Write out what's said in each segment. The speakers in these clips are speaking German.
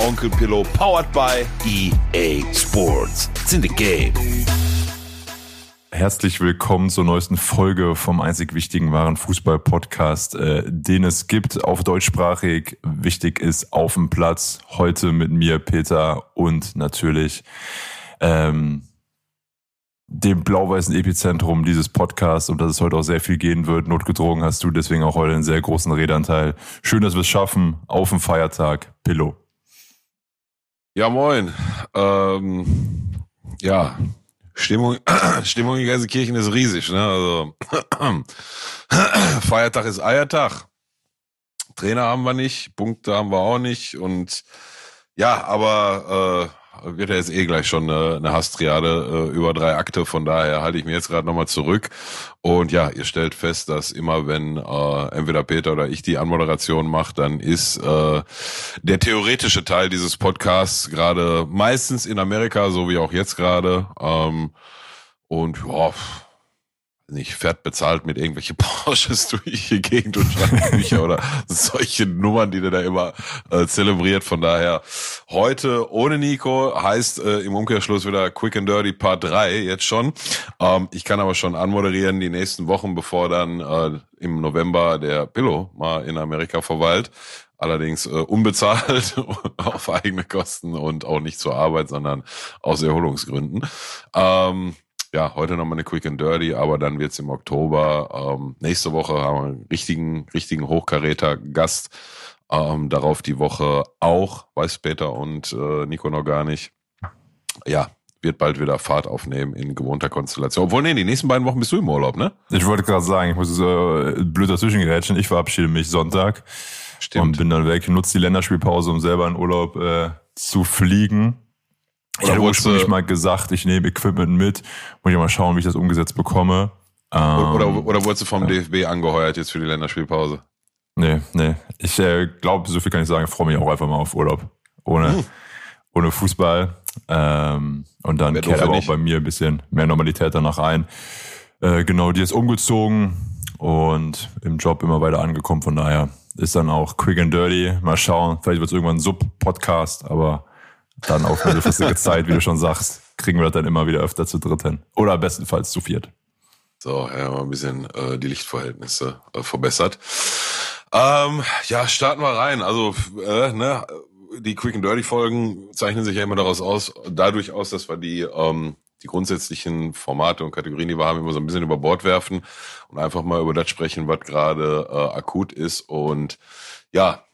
Onkel Pillow, powered by EA Sports. It's in the game. Herzlich willkommen zur neuesten Folge vom einzig wichtigen wahren Fußball-Podcast, äh, den es gibt, auf deutschsprachig. Wichtig ist auf dem Platz. Heute mit mir, Peter, und natürlich ähm, dem blau-weißen Epizentrum dieses Podcasts, um das es heute auch sehr viel gehen wird. Notgedrungen hast du deswegen auch heute einen sehr großen Redanteil. Schön, dass wir es schaffen. Auf dem Feiertag. Pillow. Ja, moin. Ähm, ja, Stimmung, Stimmung in Gelsenkirchen ist riesig. Ne? Also Feiertag ist Eiertag. Trainer haben wir nicht, Punkte haben wir auch nicht. Und ja, aber äh, wird ja jetzt eh gleich schon eine, eine Hasstriade äh, über drei Akte. Von daher halte ich mir jetzt gerade nochmal zurück. Und ja, ihr stellt fest, dass immer wenn äh, entweder Peter oder ich die Anmoderation mache, dann ist äh, der theoretische Teil dieses Podcasts gerade meistens in Amerika, so wie auch jetzt gerade. Ähm, und ja, nicht fährt bezahlt mit irgendwelche Porsches durch die Gegend und schreibt oder solche Nummern, die der da immer äh, zelebriert. Von daher heute ohne Nico heißt äh, im Umkehrschluss wieder Quick and Dirty Part 3 jetzt schon. Ähm, ich kann aber schon anmoderieren die nächsten Wochen, bevor dann äh, im November der Pillow mal in Amerika verweilt. Allerdings äh, unbezahlt auf eigene Kosten und auch nicht zur Arbeit, sondern aus Erholungsgründen. Ähm, ja, heute nochmal eine Quick and Dirty, aber dann wird's im Oktober. Ähm, nächste Woche haben wir einen richtigen, richtigen Hochkaräter-Gast. Ähm, darauf die Woche auch, weiß Peter und äh, Nico noch gar nicht. Ja, wird bald wieder Fahrt aufnehmen in gewohnter Konstellation. Obwohl, nee, die nächsten beiden Wochen bist du im Urlaub, ne? Ich wollte gerade sagen, ich muss äh, blöd dazwischen gerätschen. Ich verabschiede mich Sonntag. Stimmt. Und bin dann weg, nutze die Länderspielpause, um selber in Urlaub äh, zu fliegen. Ich hatte ursprünglich mal gesagt, ich nehme Equipment mit, muss ich mal schauen, wie ich das umgesetzt bekomme. Ähm, oder, oder wurdest du vom ja. DFB angeheuert jetzt für die Länderspielpause? Nee, nee. Ich äh, glaube, so viel kann ich sagen, ich freue mich auch einfach mal auf Urlaub. Ohne, hm. ohne Fußball. Ähm, und dann kehrt aber auch bei mir ein bisschen mehr Normalität danach ein. Äh, genau, die ist umgezogen und im Job immer weiter angekommen. Von daher ist dann auch quick and dirty. Mal schauen, vielleicht wird es irgendwann ein Sub-Podcast, aber dann auf mittelfristige Zeit, wie du schon sagst, kriegen wir das dann immer wieder öfter zu dritt hin. Oder bestenfalls zu viert. So, ja, mal ein bisschen äh, die Lichtverhältnisse äh, verbessert. Ähm, ja, starten wir rein. Also, äh, ne, die Quick and Dirty Folgen zeichnen sich ja immer daraus aus, dadurch aus, dass wir die, ähm, die grundsätzlichen Formate und Kategorien, die wir haben, immer so ein bisschen über Bord werfen und einfach mal über das sprechen, was gerade äh, akut ist. Und ja,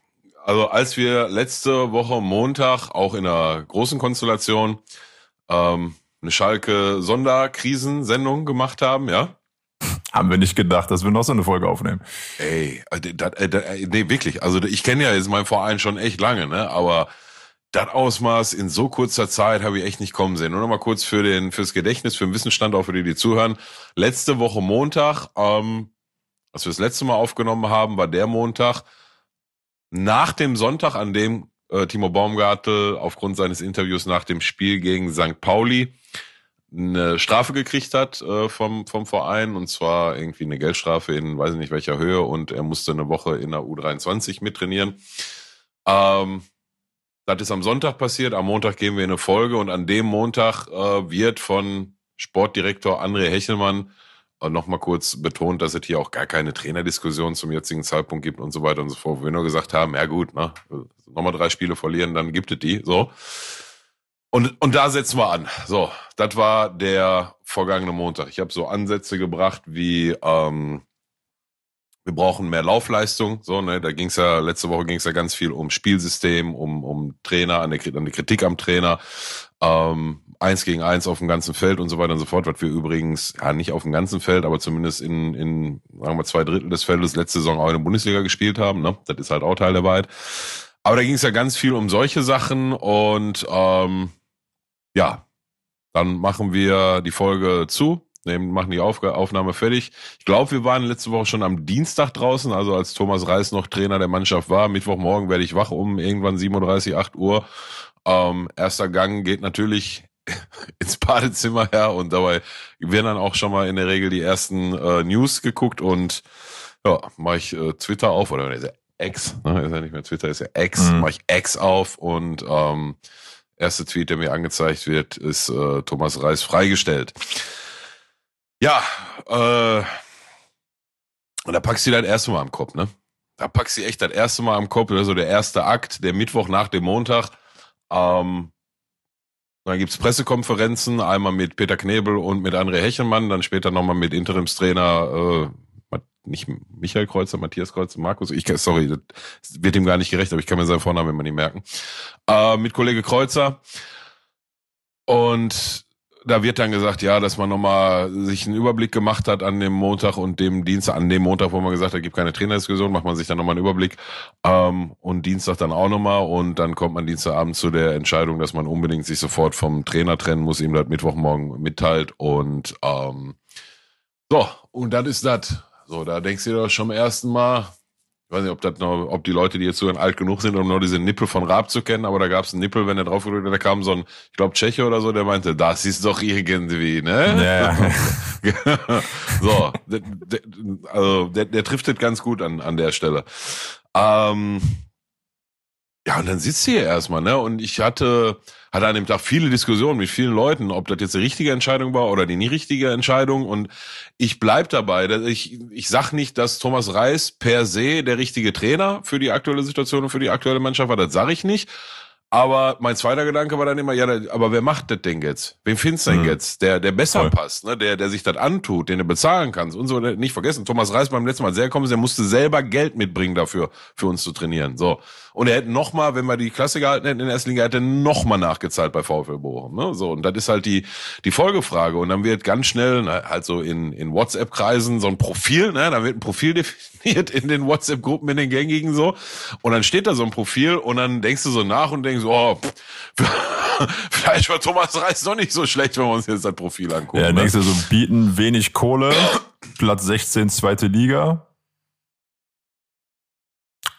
also als wir letzte Woche Montag auch in einer großen Konstellation ähm, eine Schalke Sonderkrisensendung gemacht haben, ja. Haben wir nicht gedacht, dass wir noch so eine Folge aufnehmen. Ey, das, äh, das, äh, nee, wirklich. Also ich kenne ja jetzt meinen Verein schon echt lange, ne? Aber das Ausmaß in so kurzer Zeit habe ich echt nicht kommen sehen. Nur noch mal kurz für den fürs Gedächtnis, für den Wissensstand, auch für die, die zuhören. Letzte Woche Montag, ähm, als wir das letzte Mal aufgenommen haben, war der Montag, nach dem Sonntag, an dem äh, Timo Baumgartel aufgrund seines Interviews nach dem Spiel gegen St. Pauli eine Strafe gekriegt hat äh, vom, vom Verein und zwar irgendwie eine Geldstrafe in weiß ich nicht welcher Höhe und er musste eine Woche in der U23 mittrainieren. Ähm, das ist am Sonntag passiert, am Montag gehen wir in eine Folge und an dem Montag äh, wird von Sportdirektor André Hechelmann nochmal kurz betont, dass es hier auch gar keine Trainerdiskussion zum jetzigen Zeitpunkt gibt und so weiter und so fort, wo wir nur gesagt haben, ja gut, ne, nochmal drei Spiele verlieren, dann gibt es die, so. Und, und da setzen wir an. So, das war der vergangene Montag. Ich habe so Ansätze gebracht wie, ähm, wir brauchen mehr Laufleistung. So, ne, da ging's ja, letzte Woche ging's ja ganz viel um Spielsystem, um, um Trainer, an, der, an die Kritik am Trainer. Ähm, eins gegen eins auf dem ganzen Feld und so weiter und so fort, was wir übrigens, ja nicht auf dem ganzen Feld, aber zumindest in, in sagen wir zwei Drittel des Feldes letzte Saison auch in der Bundesliga gespielt haben. Ne? Das ist halt auch Teil der Wahrheit. Aber da ging es ja ganz viel um solche Sachen und ähm, ja, dann machen wir die Folge zu, nehmen, machen die Auf Aufnahme fertig. Ich glaube, wir waren letzte Woche schon am Dienstag draußen, also als Thomas Reis noch Trainer der Mannschaft war. Mittwochmorgen werde ich wach um irgendwann 7.30 8 Uhr. Ähm, erster Gang geht natürlich ins Badezimmer her und dabei werden dann auch schon mal in der Regel die ersten äh, News geguckt und ja, mache ich äh, Twitter auf oder ist ja X, ne? ist ja nicht mehr Twitter, ist ja X, mhm. mache ich X auf und ähm, erste Tweet, der mir angezeigt wird, ist äh, Thomas Reis freigestellt. Ja, äh, und da packst du das erste Mal am Kopf, ne? Da packst du echt das erste Mal am Kopf, also der erste Akt, der Mittwoch nach dem Montag. Ähm, dann gibt's Pressekonferenzen, einmal mit Peter Knebel und mit André Hechelmann, dann später nochmal mit Interimstrainer, äh, nicht Michael Kreuzer, Matthias Kreuzer, Markus, ich sorry, das wird ihm gar nicht gerecht, aber ich kann mir seinen Vornamen immer nicht merken. Äh, mit Kollege Kreuzer. Und da wird dann gesagt, ja, dass man nochmal sich einen Überblick gemacht hat an dem Montag und dem Dienstag, an dem Montag, wo man gesagt hat, gibt keine Trainerdiskussion, macht man sich dann nochmal einen Überblick ähm, und Dienstag dann auch nochmal und dann kommt man Dienstagabend zu der Entscheidung, dass man unbedingt sich sofort vom Trainer trennen muss, ihm das Mittwochmorgen mitteilt und ähm, so, und das ist das. So, da denkst du dir doch schon am ersten Mal, ich weiß nicht, ob das noch, ob die Leute, die jetzt so alt genug sind, um nur diese Nippel von Raab zu kennen, aber da gab es einen Nippel, wenn er drauf gedrückt hat, da kam so ein, ich glaube, Tscheche oder so, der meinte, das ist doch irgendwie, ne? Ja. so, der, der, also der, der trifft das ganz gut an, an der Stelle. Ähm, ja, und dann sitzt sie hier erstmal, ne? Und ich hatte, hatte an dem Tag viele Diskussionen mit vielen Leuten, ob das jetzt die richtige Entscheidung war oder die nie richtige Entscheidung. Und ich bleib dabei. Ich, ich sag nicht, dass Thomas Reis per se der richtige Trainer für die aktuelle Situation und für die aktuelle Mannschaft war. Das sage ich nicht. Aber mein zweiter Gedanke war dann immer, ja, aber wer macht das denn jetzt? Wen findest du denn mhm. jetzt? Der, der besser Voll. passt, ne? der, der sich das antut, den du bezahlen kannst und so. Nicht vergessen, Thomas Reis beim letzten Mal sehr kommen, der musste selber Geld mitbringen dafür, für uns zu trainieren. So. Und er hätte noch mal, wenn wir die Klasse gehalten hätten in der ersten Liga, hätte er noch mal nachgezahlt bei VfL Bochum. Ne? So, und das ist halt die, die Folgefrage. Und dann wird ganz schnell, na, halt so in, in WhatsApp-Kreisen so ein Profil, ne? da wird ein Profil definiert in den WhatsApp-Gruppen, in den gängigen so. Und dann steht da so ein Profil und dann denkst du so nach und denkst, oh, vielleicht war Thomas Reis doch nicht so schlecht, wenn wir uns jetzt das Profil angucken. Ja, ne? denkst du so, bieten wenig Kohle, Platz 16, zweite Liga.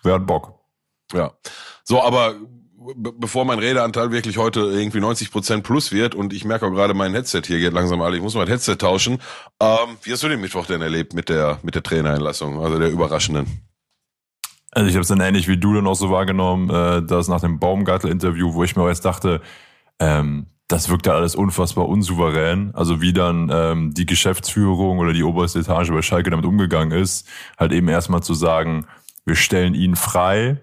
Wer hat Bock? Ja. So, aber bevor mein Redeanteil wirklich heute irgendwie 90 Prozent plus wird und ich merke auch gerade, mein Headset hier geht langsam alle, ich muss mein Headset tauschen. Ähm, wie hast du den Mittwoch denn erlebt mit der, mit der Trainereinlassung, also der überraschenden? Also ich habe es dann ähnlich wie du dann auch so wahrgenommen, äh, dass nach dem Baumgartel-Interview, wo ich mir auch jetzt dachte, ähm, das wirkt da alles unfassbar unsouverän. Also wie dann ähm, die Geschäftsführung oder die oberste Etage bei Schalke damit umgegangen ist, halt eben erstmal zu sagen, wir stellen ihn frei,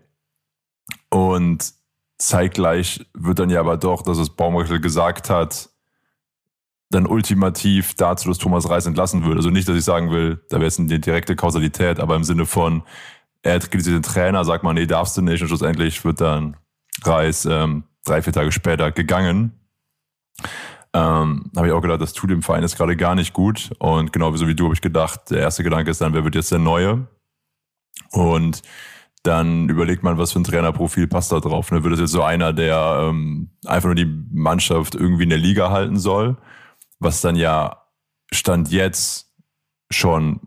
und zeitgleich wird dann ja aber doch, dass es Baumgartel gesagt hat, dann ultimativ dazu, dass Thomas Reis entlassen würde. Also nicht, dass ich sagen will, da wäre jetzt eine direkte Kausalität, aber im Sinne von, er kritisiert den Trainer, sagt man, nee, darfst du nicht. Und schlussendlich wird dann Reis ähm, drei, vier Tage später gegangen. Ähm, habe ich auch gedacht, das tut dem Verein jetzt gerade gar nicht gut. Und genau so wie du habe ich gedacht, der erste Gedanke ist dann, wer wird jetzt der Neue? Und dann überlegt man, was für ein Trainerprofil passt da drauf. Ne? Wird das jetzt so einer, der ähm, einfach nur die Mannschaft irgendwie in der Liga halten soll, was dann ja Stand jetzt schon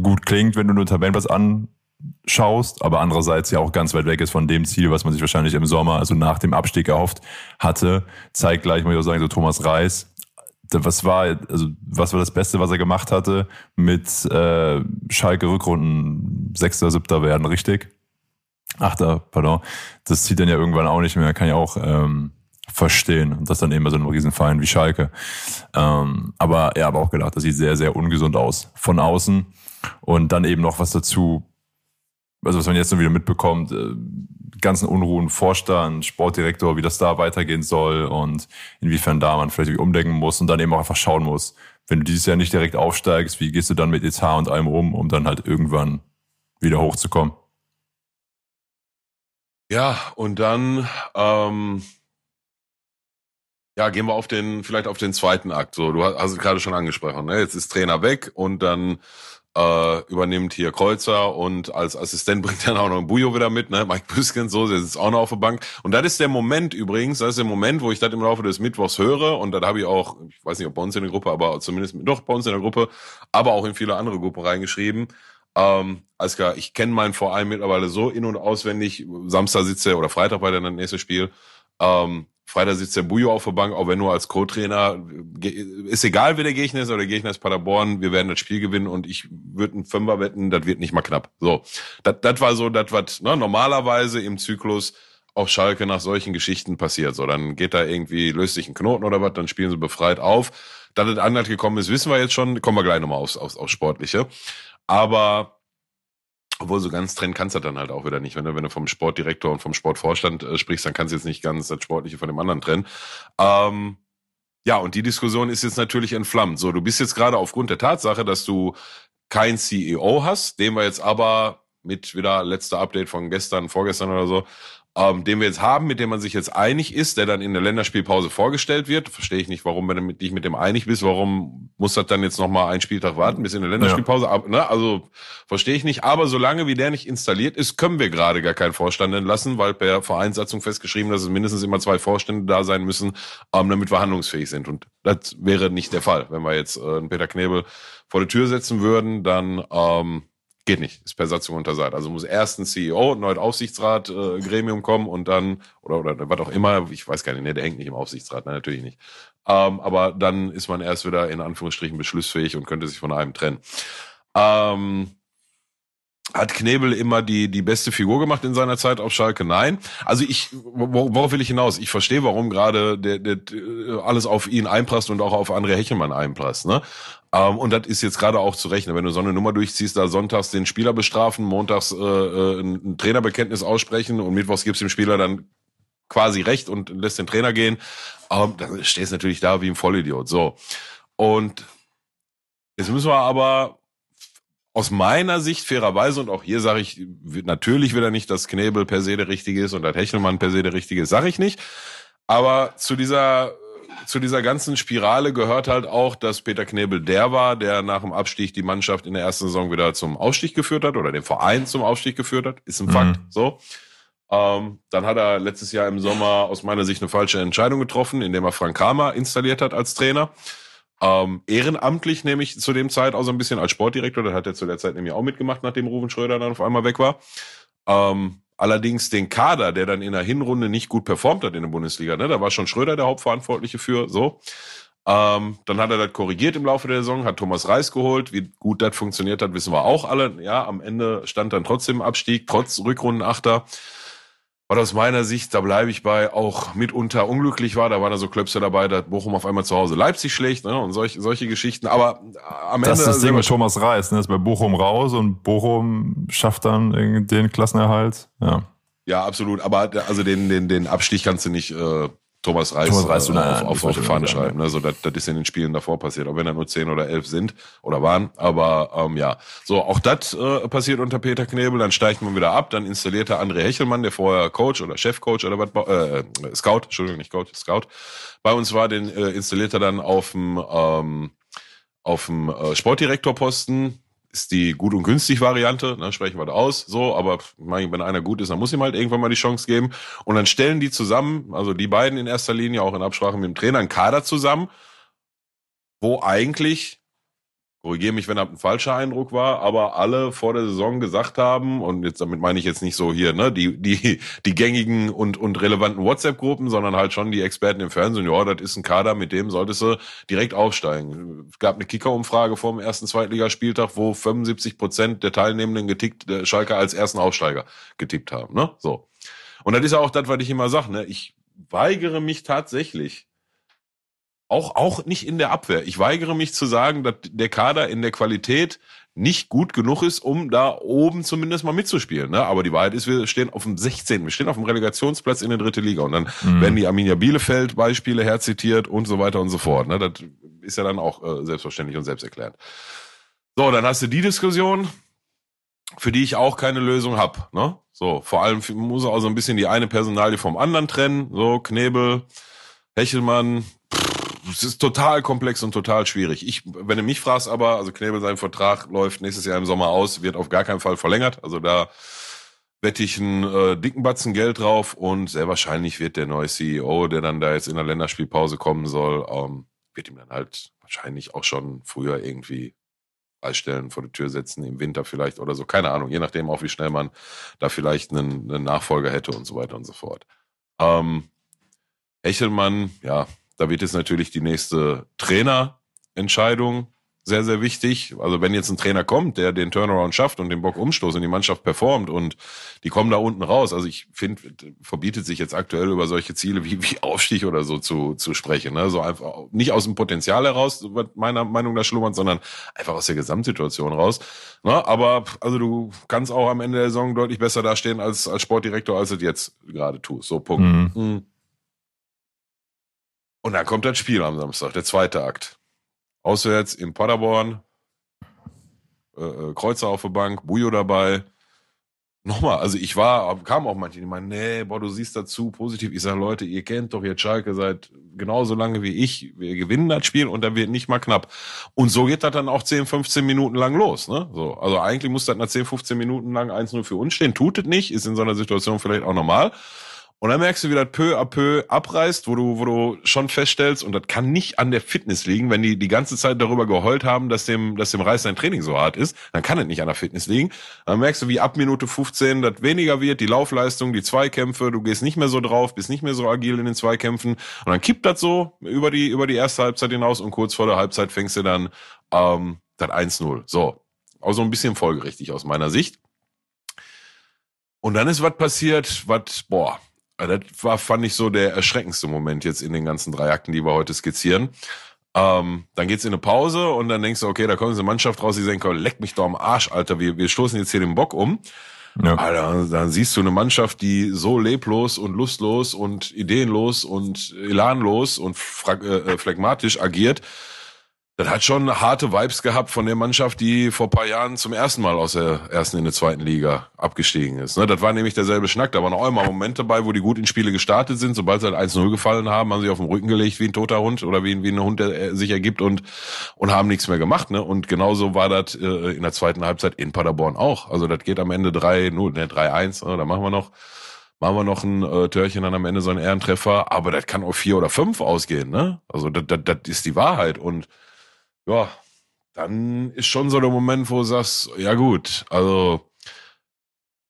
gut klingt, wenn du nur Tabellenplatz anschaust, aber andererseits ja auch ganz weit weg ist von dem Ziel, was man sich wahrscheinlich im Sommer, also nach dem Abstieg erhofft hatte. Zeigt gleich, muss ich auch sagen, so Thomas Reis was war, also was war das Beste, was er gemacht hatte mit äh, Schalke Rückrunden Sechster, Siebter werden, richtig? Achter, pardon. Das zieht dann ja irgendwann auch nicht mehr, kann ja auch ähm, verstehen. Und das dann eben bei so einem Riesenverein wie Schalke. Ähm, aber er hat auch gedacht, das sieht sehr, sehr ungesund aus von außen. Und dann eben noch was dazu, also was man jetzt noch wieder mitbekommt, äh, ganzen Unruhen Vorstand, Sportdirektor, wie das da weitergehen soll und inwiefern da man vielleicht umdenken muss und dann eben auch einfach schauen muss, wenn du dieses Jahr nicht direkt aufsteigst, wie gehst du dann mit Etat und allem um, um dann halt irgendwann wieder hochzukommen? Ja, und dann ähm, ja, gehen wir auf den, vielleicht auf den zweiten Akt. So, du hast es gerade schon angesprochen, ne? Jetzt ist Trainer weg und dann äh, übernimmt hier Kreuzer und als Assistent bringt dann auch noch ein Bujo wieder mit, ne? Mike Büskens, so, der sitzt auch noch auf der Bank. Und das ist der Moment übrigens, das ist der Moment, wo ich das im Laufe des Mittwochs höre und dann habe ich auch, ich weiß nicht, ob bei uns in der Gruppe, aber zumindest doch bei uns in der Gruppe, aber auch in viele andere Gruppen reingeschrieben. Ähm, alles klar, ich kenne meinen Verein mittlerweile so in- und auswendig. Samstag sitzt er oder Freitag bei dann das nächste Spiel. Ähm, Freitag sitzt der Bujo auf der Bank, auch wenn nur als Co-Trainer. Ist egal, wer der Gegner ist oder der Gegner ist Paderborn. Wir werden das Spiel gewinnen und ich würde einen Fünfer wetten, das wird nicht mal knapp. So, das, das war so, das was ne, normalerweise im Zyklus auf Schalke nach solchen Geschichten passiert. So, dann geht da irgendwie, löst sich ein Knoten oder was, dann spielen sie befreit auf. Dass es anders gekommen ist, wissen wir jetzt schon. Kommen wir gleich nochmal aufs, aufs, aufs Sportliche. Aber obwohl so ganz trennen kannst du dann halt auch wieder nicht. Wenn du, wenn du vom Sportdirektor und vom Sportvorstand äh, sprichst, dann kannst du jetzt nicht ganz das Sportliche von dem anderen trennen. Ähm, ja, und die Diskussion ist jetzt natürlich entflammt. So, du bist jetzt gerade aufgrund der Tatsache, dass du kein CEO hast, den wir jetzt aber mit wieder letzter Update von gestern, vorgestern oder so, ähm, den wir jetzt haben, mit dem man sich jetzt einig ist, der dann in der Länderspielpause vorgestellt wird. Verstehe ich nicht, warum, du dich mit dem einig bist, warum muss das dann jetzt nochmal einen Spieltag warten bis in der Länderspielpause? Ja. Ne? Also verstehe ich nicht. Aber solange wie der nicht installiert ist, können wir gerade gar keinen Vorstand entlassen, weil per Vereinssatzung festgeschrieben, dass es mindestens immer zwei Vorstände da sein müssen, ähm, damit wir handlungsfähig sind. Und das wäre nicht der Fall. Wenn wir jetzt äh, einen Peter Knebel vor die Tür setzen würden, dann ähm, Geht nicht, ist per Satzung untersagt. Also muss erst ein CEO, ein neues Aufsichtsrat, äh, Gremium kommen und dann, oder, oder was auch immer, ich weiß gar nicht, ne, der hängt nicht im Aufsichtsrat, nein, natürlich nicht. Ähm, aber dann ist man erst wieder in Anführungsstrichen beschlussfähig und könnte sich von einem trennen. Ähm, hat Knebel immer die, die beste Figur gemacht in seiner Zeit auf Schalke? Nein. Also ich, worauf will ich hinaus? Ich verstehe, warum gerade der, der, alles auf ihn einprasst und auch auf André Hechelmann einprasst. Ne? Ähm, und das ist jetzt gerade auch zu rechnen. Wenn du so eine Nummer durchziehst, da sonntags den Spieler bestrafen, montags äh, äh ein Trainerbekenntnis aussprechen und mittwochs gibst dem Spieler dann quasi recht und lässt den Trainer gehen, ähm, dann stehst du natürlich da wie ein Vollidiot. So. Und jetzt müssen wir aber aus meiner Sicht fairerweise, und auch hier sage ich, natürlich will er nicht, dass Knebel per se der Richtige ist und dass Hechelmann per se der Richtige ist, sage ich nicht. Aber zu dieser zu dieser ganzen Spirale gehört halt auch, dass Peter Knebel der war, der nach dem Abstieg die Mannschaft in der ersten Saison wieder zum Aufstieg geführt hat oder den Verein zum Aufstieg geführt hat. Ist ein mhm. Fakt. So. Ähm, dann hat er letztes Jahr im Sommer aus meiner Sicht eine falsche Entscheidung getroffen, indem er Frank Kramer installiert hat als Trainer. Ähm, ehrenamtlich nämlich zu dem Zeit auch so ein bisschen als Sportdirektor. Das hat er zu der Zeit nämlich auch mitgemacht, nachdem Ruven Schröder dann auf einmal weg war. Ähm, Allerdings den Kader, der dann in der Hinrunde nicht gut performt hat in der Bundesliga, ne? da war schon Schröder der Hauptverantwortliche für, so. Ähm, dann hat er das korrigiert im Laufe der Saison, hat Thomas Reis geholt. Wie gut das funktioniert hat, wissen wir auch alle. Ja, am Ende stand dann trotzdem Abstieg, trotz Rückrundenachter. Was aus meiner Sicht, da bleibe ich bei, auch mitunter unglücklich war. Da waren da so Klöpse dabei, dass Bochum auf einmal zu Hause Leipzig schlägt ne, und solche, solche Geschichten. Aber am das Ende. Das ist das Ding mit Thomas Reis, ne? ist bei Bochum raus und Bochum schafft dann den Klassenerhalt. Ja. Ja, absolut. Aber also den, den, den Abstich kannst du nicht äh, Thomas Reis, Thomas Reis äh, auf, auf, auf die Fahne schreiben. Ne? So, das, das ist in den Spielen davor passiert, auch wenn da nur zehn oder elf sind oder waren. Aber ähm, ja, so auch das äh, passiert unter Peter Knebel. Dann steigt man wieder ab. Dann installiert er André Hechelmann, der vorher Coach oder Chefcoach oder was, äh, Scout, Entschuldigung, nicht Coach, Scout. Bei uns war, den äh, installiert er dann auf dem ähm, auf dem äh, Sportdirektorposten ist die gut und günstig Variante, ne, sprechen wir da aus, so, aber wenn einer gut ist, dann muss ihm halt irgendwann mal die Chance geben. Und dann stellen die zusammen, also die beiden in erster Linie, auch in Absprache mit dem Trainer, einen Kader zusammen, wo eigentlich korrigiere mich, wenn das ein falscher Eindruck war, aber alle vor der Saison gesagt haben, und jetzt damit meine ich jetzt nicht so hier, ne, die, die, die gängigen und, und relevanten WhatsApp-Gruppen, sondern halt schon die Experten im Fernsehen, ja, das ist ein Kader, mit dem solltest du direkt aufsteigen. Es gab eine Kicker-Umfrage vor dem ersten Zweitligaspieltag, wo 75 Prozent der Teilnehmenden getickt, der Schalke als ersten Aufsteiger getippt haben, ne, so. Und das ist ja auch das, was ich immer sage, ne, ich weigere mich tatsächlich, auch, auch nicht in der Abwehr. Ich weigere mich zu sagen, dass der Kader in der Qualität nicht gut genug ist, um da oben zumindest mal mitzuspielen. Ne? Aber die Wahrheit ist, wir stehen auf dem 16. Wir stehen auf dem Relegationsplatz in der dritte Liga. Und dann mhm. werden die Arminia Bielefeld Beispiele herzitiert und so weiter und so fort. Ne? Das ist ja dann auch äh, selbstverständlich und selbsterklärend. So, dann hast du die Diskussion, für die ich auch keine Lösung hab. Ne? So, vor allem muss er auch so ein bisschen die eine Personalie vom anderen trennen. So, Knebel, Hechelmann, es ist total komplex und total schwierig. Ich, wenn du mich fragst, aber, also Knebel, sein Vertrag läuft nächstes Jahr im Sommer aus, wird auf gar keinen Fall verlängert. Also da wette ich einen äh, dicken Batzen Geld drauf und sehr wahrscheinlich wird der neue CEO, der dann da jetzt in der Länderspielpause kommen soll, ähm, wird ihm dann halt wahrscheinlich auch schon früher irgendwie Stellen vor die Tür setzen, im Winter vielleicht oder so. Keine Ahnung, je nachdem auch, wie schnell man da vielleicht einen, einen Nachfolger hätte und so weiter und so fort. Ähm, Hechelmann, ja, da wird jetzt natürlich die nächste Trainerentscheidung sehr, sehr wichtig. Also wenn jetzt ein Trainer kommt, der den Turnaround schafft und den Bock umstoßt und die Mannschaft performt und die kommen da unten raus. Also ich finde, verbietet sich jetzt aktuell über solche Ziele wie, wie Aufstieg oder so zu, zu sprechen. Ne? So einfach nicht aus dem Potenzial heraus, meiner Meinung nach schlummern, sondern einfach aus der Gesamtsituation raus. Ne? Aber also du kannst auch am Ende der Saison deutlich besser dastehen als, als Sportdirektor, als du jetzt gerade tust. So, Punkt. Mhm. Mhm. Und dann kommt das Spiel am Samstag, der zweite Akt. Auswärts in Paderborn. Äh, äh, Kreuzer auf der Bank, Bujo dabei. Nochmal, also ich war, kam auch manche, die meinen, nee, boah, du siehst dazu positiv. Ich sage, Leute, ihr kennt doch jetzt Schalke seit genauso lange wie ich. Wir gewinnen das Spiel und da wird nicht mal knapp. Und so geht das dann auch 10, 15 Minuten lang los. Ne? So, also eigentlich muss das nach 10, 15 Minuten lang 1-0 für uns stehen. Tut es nicht, ist in so einer Situation vielleicht auch normal. Und dann merkst du, wie das peu à peu abreißt, wo du, wo du schon feststellst, und das kann nicht an der Fitness liegen, wenn die die ganze Zeit darüber geheult haben, dass dem, dass dem Reis sein Training so hart ist, dann kann es nicht an der Fitness liegen. Dann merkst du, wie ab Minute 15 das weniger wird, die Laufleistung, die Zweikämpfe, du gehst nicht mehr so drauf, bist nicht mehr so agil in den Zweikämpfen. Und dann kippt das so über die, über die erste Halbzeit hinaus und kurz vor der Halbzeit fängst du dann ähm, das 1-0. So. Auch so ein bisschen folgerichtig aus meiner Sicht. Und dann ist was passiert, was, boah, das war, fand ich so der erschreckendste Moment jetzt in den ganzen drei Akten, die wir heute skizzieren. Ähm, dann geht's in eine Pause und dann denkst du, okay, da kommt eine Mannschaft raus, die denken, leck mich doch am Arsch, Alter, wir, wir stoßen jetzt hier den Bock um. Ja. Alter, dann siehst du eine Mannschaft, die so leblos und lustlos und ideenlos und elanlos und äh, phlegmatisch agiert, das hat schon harte Vibes gehabt von der Mannschaft, die vor paar Jahren zum ersten Mal aus der ersten in der zweiten Liga abgestiegen ist. Ne, das war nämlich derselbe Schnack. Da waren auch immer Momente dabei, wo die gut in Spiele gestartet sind. Sobald sie halt 1-0 gefallen haben, haben sie auf den Rücken gelegt wie ein toter Hund oder wie, wie ein Hund, der sich ergibt und, und haben nichts mehr gemacht. Ne? Und genauso war das äh, in der zweiten Halbzeit in Paderborn auch. Also das geht am Ende 3-0, ne, 3-1, ne, da machen wir noch machen wir noch ein äh, Törchen dann am Ende so einen Ehrentreffer, aber das kann auch vier oder fünf ausgehen, ne? Also das ist die Wahrheit und ja, dann ist schon so der Moment, wo du sagst, ja gut, also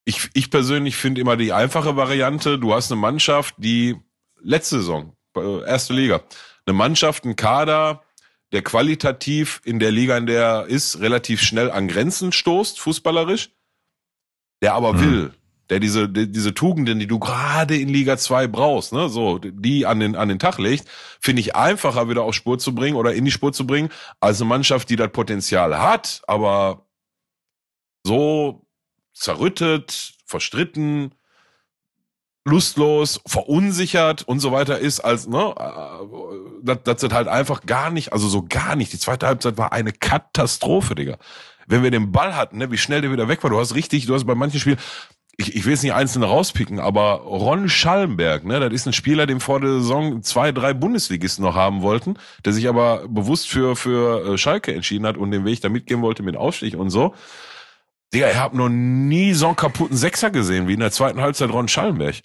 ich, ich persönlich finde immer die einfache Variante, du hast eine Mannschaft, die letzte Saison, äh, erste Liga, eine Mannschaft, ein Kader, der qualitativ in der Liga, in der er ist, relativ schnell an Grenzen stoßt, fußballerisch, der aber mhm. will, der diese, die, diese Tugenden, die du gerade in Liga 2 brauchst, ne, so, die an den, an den Tag legt, finde ich einfacher wieder auf Spur zu bringen oder in die Spur zu bringen, als eine Mannschaft, die das Potenzial hat, aber so zerrüttet, verstritten, lustlos, verunsichert und so weiter ist, als, ne, das, das sind halt einfach gar nicht, also so gar nicht. Die zweite Halbzeit war eine Katastrophe, Digga wenn wir den Ball hatten, ne, wie schnell der wieder weg war. Du hast richtig, du hast bei manchen Spielen, ich, ich will jetzt nicht einzelne rauspicken, aber Ron Schallenberg, ne, das ist ein Spieler, den vor der Saison zwei, drei Bundesligisten noch haben wollten, der sich aber bewusst für, für äh, Schalke entschieden hat und den Weg da mitgehen wollte mit Aufstieg und so. Digga, ich habe noch nie so einen kaputten Sechser gesehen wie in der zweiten Halbzeit Ron Schallenberg.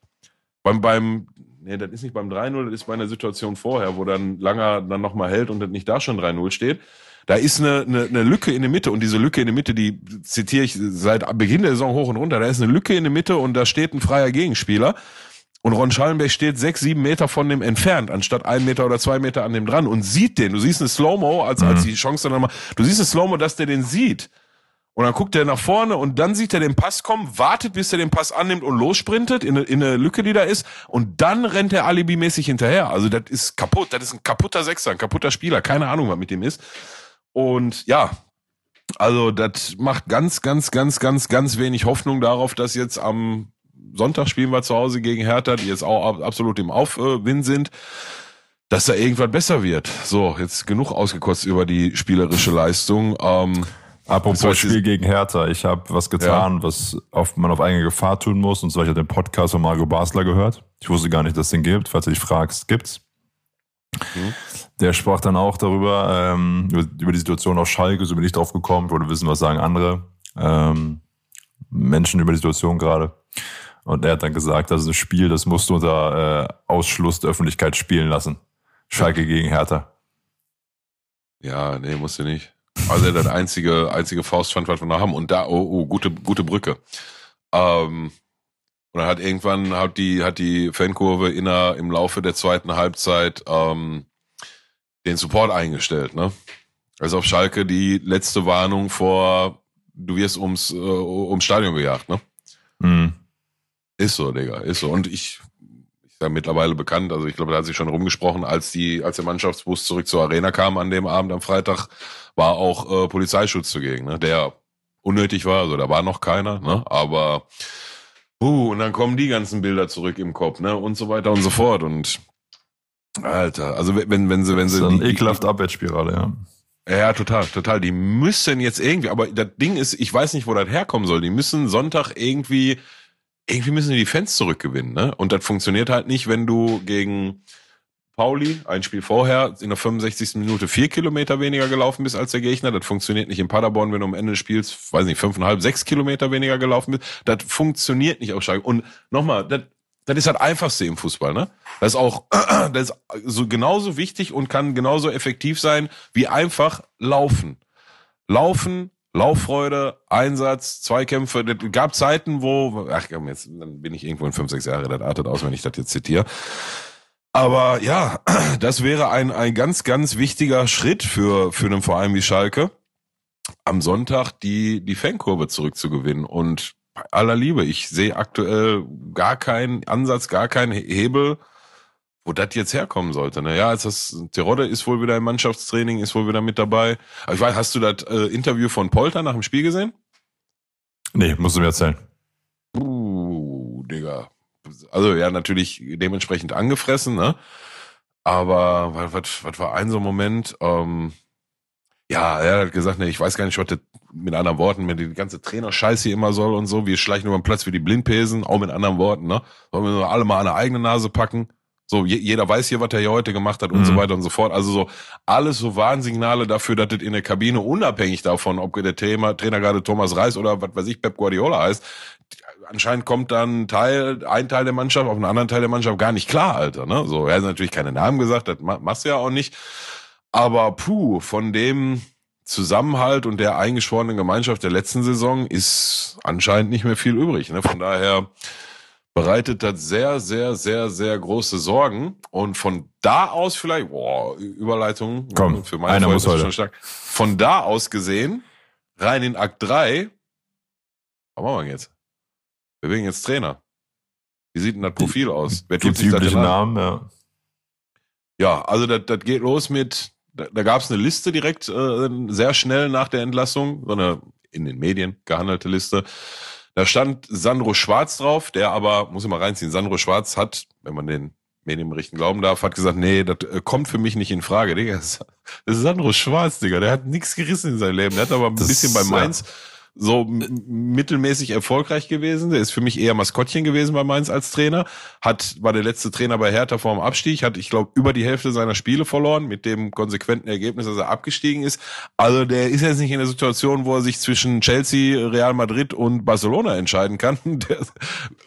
Beim, beim, nee, das ist nicht beim 3-0, das ist bei einer Situation vorher, wo dann Langer dann nochmal hält und das nicht da schon 3-0 steht. Da ist eine, eine, eine Lücke in der Mitte und diese Lücke in der Mitte, die zitiere ich seit Beginn der Saison hoch und runter. Da ist eine Lücke in der Mitte und da steht ein freier Gegenspieler. Und Ron Schallenberg steht sechs, sieben Meter von dem entfernt, anstatt ein Meter oder zwei Meter an dem dran und sieht den. Du siehst eine Slow-Mo, als, als mhm. die Chance dann mal, du siehst eine Slow-Mo, dass der den sieht. Und dann guckt er nach vorne und dann sieht er den Pass kommen, wartet, bis er den Pass annimmt und lossprintet in eine, in eine Lücke, die da ist. Und dann rennt er alibimäßig hinterher. Also das ist kaputt. Das ist ein kaputter Sechser, ein kaputter Spieler. Keine Ahnung, was mit dem ist. Und ja, also das macht ganz, ganz, ganz, ganz, ganz wenig Hoffnung darauf, dass jetzt am Sonntag spielen wir zu Hause gegen Hertha, die jetzt auch absolut im Aufwind sind, dass da irgendwas besser wird. So, jetzt genug ausgekotzt über die spielerische Leistung. Ähm, Apropos Spiel gegen Hertha, ich habe was getan, ja. was auf, man auf eigene Gefahr tun muss. Und zwar, ich habe den Podcast von Marco Basler gehört. Ich wusste gar nicht, dass es den gibt. Falls du dich fragst, gibt's. Mhm. Der sprach dann auch darüber, ähm, über, über, die Situation auf Schalke, so bin ich drauf gekommen, wollte wissen, was sagen andere ähm, Menschen über die Situation gerade. Und er hat dann gesagt, das ist ein Spiel, das musst du unter äh, Ausschluss der Öffentlichkeit spielen lassen. Schalke gegen Hertha. Ja, nee, musst du nicht. Also der einzige, einzige Faustpfand, was wir noch haben. Und da, oh, oh, gute, gute Brücke. Ähm, und dann hat irgendwann hat die, hat die Fankurve in der, im Laufe der zweiten Halbzeit ähm, den Support eingestellt, ne? Also auf Schalke die letzte Warnung vor, du wirst ums, äh, ums Stadion gejagt, ne? Mhm. Ist so, Digga, ist so. Und ich, ich sage mittlerweile bekannt, also ich glaube, da hat sich schon rumgesprochen, als die, als der Mannschaftsbus zurück zur Arena kam an dem Abend am Freitag, war auch äh, Polizeischutz zugegen, ne? Der unnötig war, also da war noch keiner, ne? Aber Uh, und dann kommen die ganzen Bilder zurück im Kopf, ne? Und so weiter und so fort. Und Alter, also wenn, wenn sie, wenn sie. Das ist eine ekelhafte Abwärtsspirale, ja. Ja, total, total. Die müssen jetzt irgendwie, aber das Ding ist, ich weiß nicht, wo das herkommen soll. Die müssen Sonntag irgendwie, irgendwie müssen die die Fans zurückgewinnen, ne? Und das funktioniert halt nicht, wenn du gegen Pauli, ein Spiel vorher, in der 65. Minute vier Kilometer weniger gelaufen bist als der Gegner. Das funktioniert nicht in Paderborn, wenn du am Ende des Spiels, weiß nicht, fünfeinhalb, sechs Kilometer weniger gelaufen bist. Das funktioniert nicht auf Schalke. Und nochmal, das, das ist das Einfachste im Fußball, ne? Das ist auch, das ist so genauso wichtig und kann genauso effektiv sein wie einfach laufen. Laufen, Lauffreude, Einsatz, Zweikämpfe. Es gab Zeiten, wo, ach komm, jetzt dann bin ich irgendwo in fünf, sechs Jahre, das artet aus, wenn ich das jetzt zitiere. Aber ja, das wäre ein, ein ganz, ganz wichtiger Schritt für, für einen Verein wie Schalke, am Sonntag die, die Fankurve zurückzugewinnen. Und bei aller Liebe, ich sehe aktuell gar keinen Ansatz, gar keinen Hebel, wo das jetzt herkommen sollte. Naja, ist das, Terodde ist wohl wieder im Mannschaftstraining, ist wohl wieder mit dabei. Aber ich weiß, hast du das äh, Interview von Polter nach dem Spiel gesehen? Nee, musst du mir erzählen. Uh, Digga also ja, natürlich dementsprechend angefressen, ne? Aber was, was, war ein so Moment? Ähm, ja, er hat gesagt, ne, ich weiß gar nicht, was das mit anderen Worten, wenn die ganze Trainer-Scheiß hier immer soll und so, wir schleichen über den Platz wie die Blindpesen, auch mit anderen Worten, ne? Sollen wir alle mal an eine eigene Nase packen? So, jeder weiß hier, was er hier heute gemacht hat und mhm. so weiter und so fort. Also so alles so Warnsignale dafür, dass das in der Kabine unabhängig davon, ob der Thema, Trainer gerade Thomas Reis oder was weiß ich, Pep Guardiola heißt, anscheinend kommt dann ein Teil, ein Teil der Mannschaft auf einen anderen Teil der Mannschaft gar nicht klar, Alter. Ne? So, er hat natürlich keine Namen gesagt, das machst du ja auch nicht. Aber puh, von dem Zusammenhalt und der eingeschworenen Gemeinschaft der letzten Saison ist anscheinend nicht mehr viel übrig. Ne? Von daher bereitet das sehr, sehr, sehr, sehr große Sorgen. Und von da aus vielleicht, boah, Überleitung Komm, für meine einer muss heute. schon stark. Von da aus gesehen, rein in Akt 3, was machen wir jetzt? Wir werden jetzt Trainer. Wie sieht denn das Profil aus? Wer tut sich das denn Namen, ja. Ja, also das, das geht los mit, da, da gab es eine Liste direkt äh, sehr schnell nach der Entlassung, so eine in den Medien gehandelte Liste. Da stand Sandro Schwarz drauf, der aber, muss ich mal reinziehen, Sandro Schwarz hat, wenn man den Medienberichten glauben darf, hat gesagt, nee, das äh, kommt für mich nicht in Frage, Digga. Das ist Sandro Schwarz, Digga. Der hat nichts gerissen in seinem Leben. Der hat aber ein das bisschen bei Mainz ja so mittelmäßig erfolgreich gewesen. Der ist für mich eher Maskottchen gewesen bei Mainz als Trainer. Hat, war der letzte Trainer bei Hertha vor dem Abstieg, hat, ich glaube, über die Hälfte seiner Spiele verloren, mit dem konsequenten Ergebnis, dass er abgestiegen ist. Also der ist jetzt nicht in der Situation, wo er sich zwischen Chelsea, Real Madrid und Barcelona entscheiden kann. Der,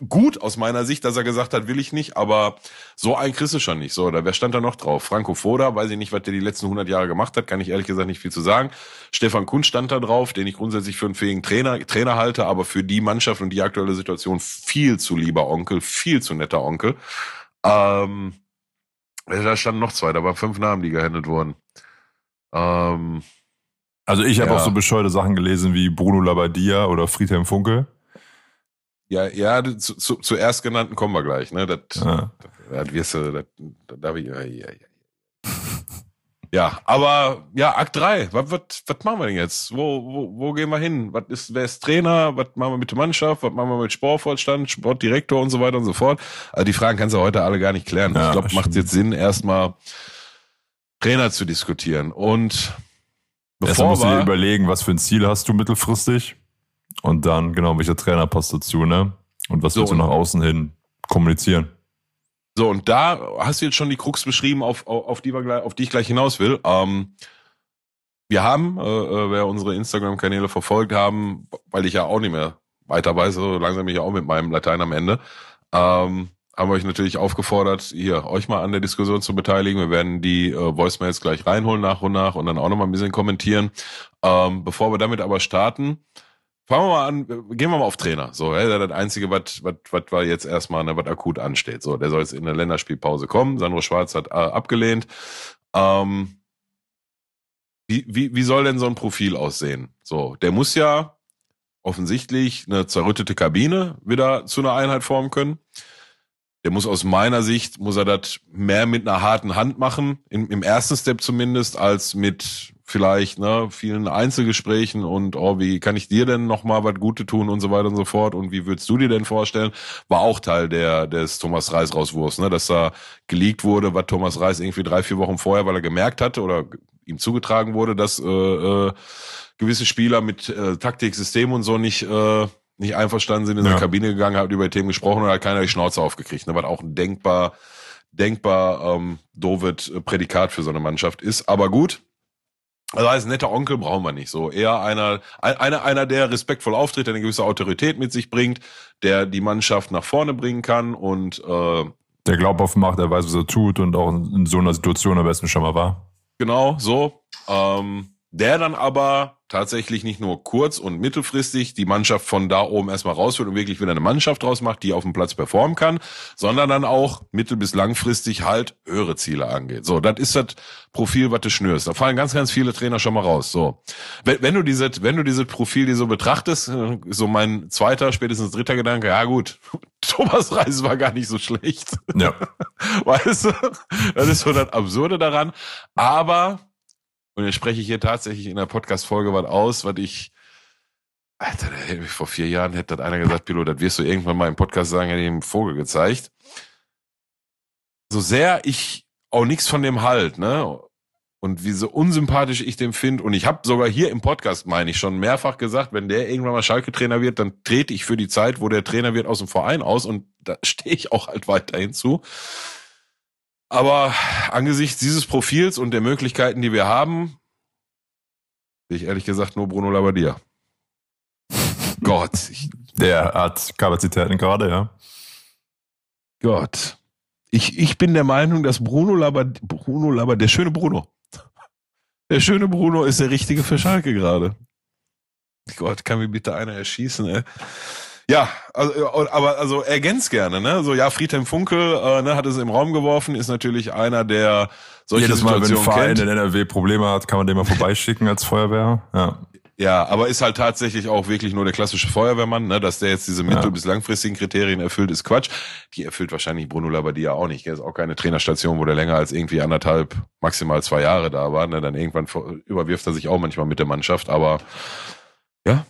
gut aus meiner Sicht, dass er gesagt hat, will ich nicht, aber so ein kriegst du schon nicht. So, da wer stand da noch drauf? Franco Foda, weiß ich nicht, was der die letzten 100 Jahre gemacht hat, kann ich ehrlich gesagt nicht viel zu sagen. Stefan Kunz stand da drauf, den ich grundsätzlich für einen fähigen Trainer, Trainer halte, aber für die Mannschaft und die aktuelle Situation viel zu lieber Onkel, viel zu netter Onkel. Ähm, da standen noch zwei, da waren fünf Namen, die gehandelt wurden. Ähm, also ich habe ja. auch so bescheuerte Sachen gelesen wie Bruno Labbadia oder Friedhelm Funkel. Ja, ja, zu, zu, zuerst genannten kommen wir gleich, ne? Das, ja. das, das wirst du, das, das, das, ja, ja, ja. Ja, aber ja, Akt 3, was, was, was machen wir denn jetzt? Wo, wo, wo gehen wir hin? Was ist, wer ist Trainer? Was machen wir mit der Mannschaft? Was machen wir mit Sportvorstand, Sportdirektor und so weiter und so fort? Also die Fragen kannst du heute alle gar nicht klären. Ja, ich glaube, macht jetzt Sinn, erstmal Trainer zu diskutieren. Und bevor Erstmal musst du dir überlegen, was für ein Ziel hast du mittelfristig? Und dann, genau, welcher Trainer passt dazu, ne? Und was so, willst du nach außen hin kommunizieren? So, und da hast du jetzt schon die Krux beschrieben, auf, auf, auf, die, wir, auf die ich gleich hinaus will. Ähm, wir haben, äh, äh, wer unsere Instagram-Kanäle verfolgt haben, weil ich ja auch nicht mehr weiter weiß, so langsam bin ich auch mit meinem Latein am Ende, ähm, haben wir euch natürlich aufgefordert, hier euch mal an der Diskussion zu beteiligen. Wir werden die äh, Voicemails gleich reinholen nach und nach und dann auch nochmal ein bisschen kommentieren. Ähm, bevor wir damit aber starten, fangen wir mal an, gehen wir mal auf Trainer. So, ja, das Einzige, was was was war jetzt erstmal, ne, was akut ansteht. So, der soll jetzt in der Länderspielpause kommen. Sandro Schwarz hat äh, abgelehnt. Ähm, wie, wie, wie soll denn so ein Profil aussehen? So, der muss ja offensichtlich eine zerrüttete Kabine wieder zu einer Einheit formen können. Der muss aus meiner Sicht, muss er das mehr mit einer harten Hand machen, im, im ersten Step zumindest, als mit vielleicht ne, vielen Einzelgesprächen und oh, wie kann ich dir denn noch mal was Gute tun und so weiter und so fort und wie würdest du dir denn vorstellen? War auch Teil der des Thomas Reis Rauswurfs, ne, dass da geleakt wurde, was Thomas Reis irgendwie drei vier Wochen vorher, weil er gemerkt hatte oder ihm zugetragen wurde, dass äh, äh, gewisse Spieler mit äh, Taktik, System und so nicht äh, nicht einverstanden sind in ja. der Kabine gegangen, hat über Themen gesprochen und hat keiner die Schnauze aufgekriegt. Ne, was auch ein denkbar denkbar ähm, dovet Prädikat für so eine Mannschaft ist. Aber gut, also als netter Onkel brauchen wir nicht so. Eher einer, einer, einer, der respektvoll auftritt, der eine gewisse Autorität mit sich bringt, der die Mannschaft nach vorne bringen kann und äh, der glaubhaft macht, der weiß, was er tut und auch in so einer Situation am besten schon mal war. Genau, so. Ähm, der dann aber tatsächlich nicht nur kurz- und mittelfristig die Mannschaft von da oben erstmal rausführt und wirklich wieder eine Mannschaft draus macht, die auf dem Platz performen kann, sondern dann auch mittel- bis langfristig halt höhere Ziele angeht. So, das ist das Profil, was du schnürst. Da fallen ganz, ganz viele Trainer schon mal raus. So, wenn, wenn du dieses, wenn du dieses Profil dir so betrachtest, so mein zweiter, spätestens dritter Gedanke, ja gut, Thomas Reis war gar nicht so schlecht. Ja. Weißt du? Das ist so das Absurde daran. Aber und jetzt spreche ich hier tatsächlich in der Podcast-Folge was aus, was ich, Alter, vor vier Jahren hätte das einer gesagt, Pilot, das wirst du irgendwann mal im Podcast sagen, hätte ich ihm Vogel gezeigt. So sehr ich auch nichts von dem halt, ne? Und wie so unsympathisch ich den finde. Und ich habe sogar hier im Podcast, meine ich, schon mehrfach gesagt, wenn der irgendwann mal Schalke-Trainer wird, dann trete ich für die Zeit, wo der Trainer wird, aus dem Verein aus. Und da stehe ich auch halt weiterhin zu. Aber angesichts dieses Profils und der Möglichkeiten, die wir haben, sehe ich ehrlich gesagt nur Bruno Labbadia. Gott. Ich, der hat Kapazitäten gerade, ja. Gott. Ich, ich bin der Meinung, dass Bruno Labbadia, Bruno Labbadia, der schöne Bruno. Der schöne Bruno ist der Richtige für Schalke gerade. Gott, kann mir bitte einer erschießen, ey. Ja, also, aber also ergänzt gerne, ne? So ja, Friedhelm Funkel äh, ne, hat es im Raum geworfen, ist natürlich einer, der solche Jedes Mal, wenn ein Verein in NRW Probleme hat, kann man den mal vorbeischicken als Feuerwehr. Ja. Ja, aber ist halt tatsächlich auch wirklich nur der klassische Feuerwehrmann, ne? dass der jetzt diese mittel- ja. bis langfristigen Kriterien erfüllt, ist Quatsch. Die erfüllt wahrscheinlich Bruno Labbadia auch nicht. Er ist auch keine Trainerstation, wo der länger als irgendwie anderthalb, maximal zwei Jahre da war. Ne? Dann irgendwann überwirft er sich auch manchmal mit der Mannschaft, aber ja,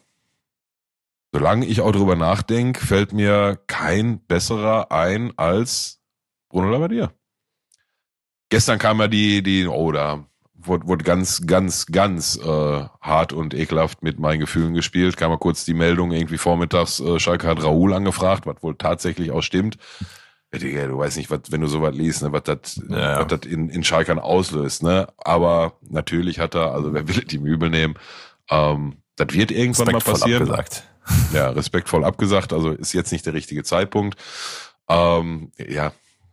solange ich auch drüber nachdenke, fällt mir kein besserer ein als Bruno Labbadia. Gestern kam ja die, die, oh, da wurde, wurde ganz, ganz, ganz äh, hart und ekelhaft mit meinen Gefühlen gespielt. Kam mal kurz die Meldung irgendwie vormittags, äh, Schalke hat Raoul angefragt, was wohl tatsächlich auch stimmt. Ja, du weißt nicht, was, wenn du sowas liest, ne, was das ja, was in, in Schalkern auslöst, ne? Aber natürlich hat er, also wer will die Übel nehmen, ähm, das wird irgendwann mal passieren. Abgesagt. Ja, respektvoll abgesagt. Also ist jetzt nicht der richtige Zeitpunkt. Ähm, ja,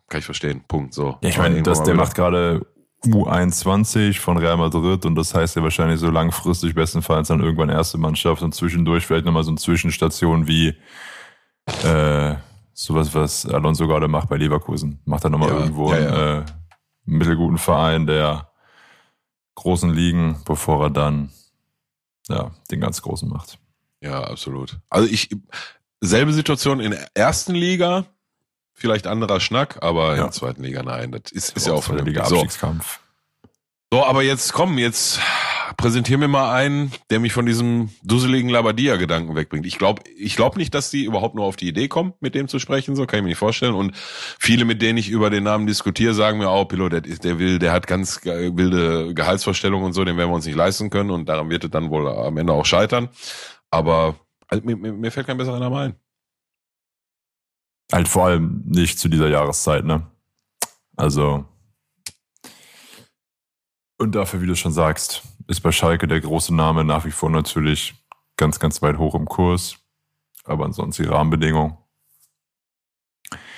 kann ich verstehen. Punkt. So. Ja, ich meine, dass der macht gerade U21 von Real Madrid und das heißt ja wahrscheinlich so langfristig bestenfalls dann irgendwann erste Mannschaft und zwischendurch vielleicht nochmal so eine Zwischenstation wie äh, sowas, was Alonso gerade macht bei Leverkusen. Macht er nochmal ja, irgendwo ja, ja. einen äh, mittelguten Verein der großen Ligen, bevor er dann ja, den ganz großen macht. Ja, absolut. Also ich, selbe Situation in der ersten Liga, vielleicht anderer Schnack, aber ja. in der zweiten Liga, nein, das ist, ist ja auch von der Liga Abstiegskampf. So. so, aber jetzt komm, jetzt präsentier mir mal einen, der mich von diesem dusseligen Labadia-Gedanken wegbringt. Ich glaube ich glaub nicht, dass die überhaupt nur auf die Idee kommen, mit dem zu sprechen, so kann ich mir nicht vorstellen. Und viele, mit denen ich über den Namen diskutiere, sagen mir auch, Pilot, der, der will, der hat ganz wilde Gehaltsvorstellungen und so, den werden wir uns nicht leisten können und daran wird es dann wohl am Ende auch scheitern. Aber also, mir, mir fällt kein besserer Name ein. Halt vor allem nicht zu dieser Jahreszeit, ne? Also, und dafür, wie du schon sagst, ist bei Schalke der große Name nach wie vor natürlich ganz, ganz weit hoch im Kurs. Aber ansonsten die Rahmenbedingungen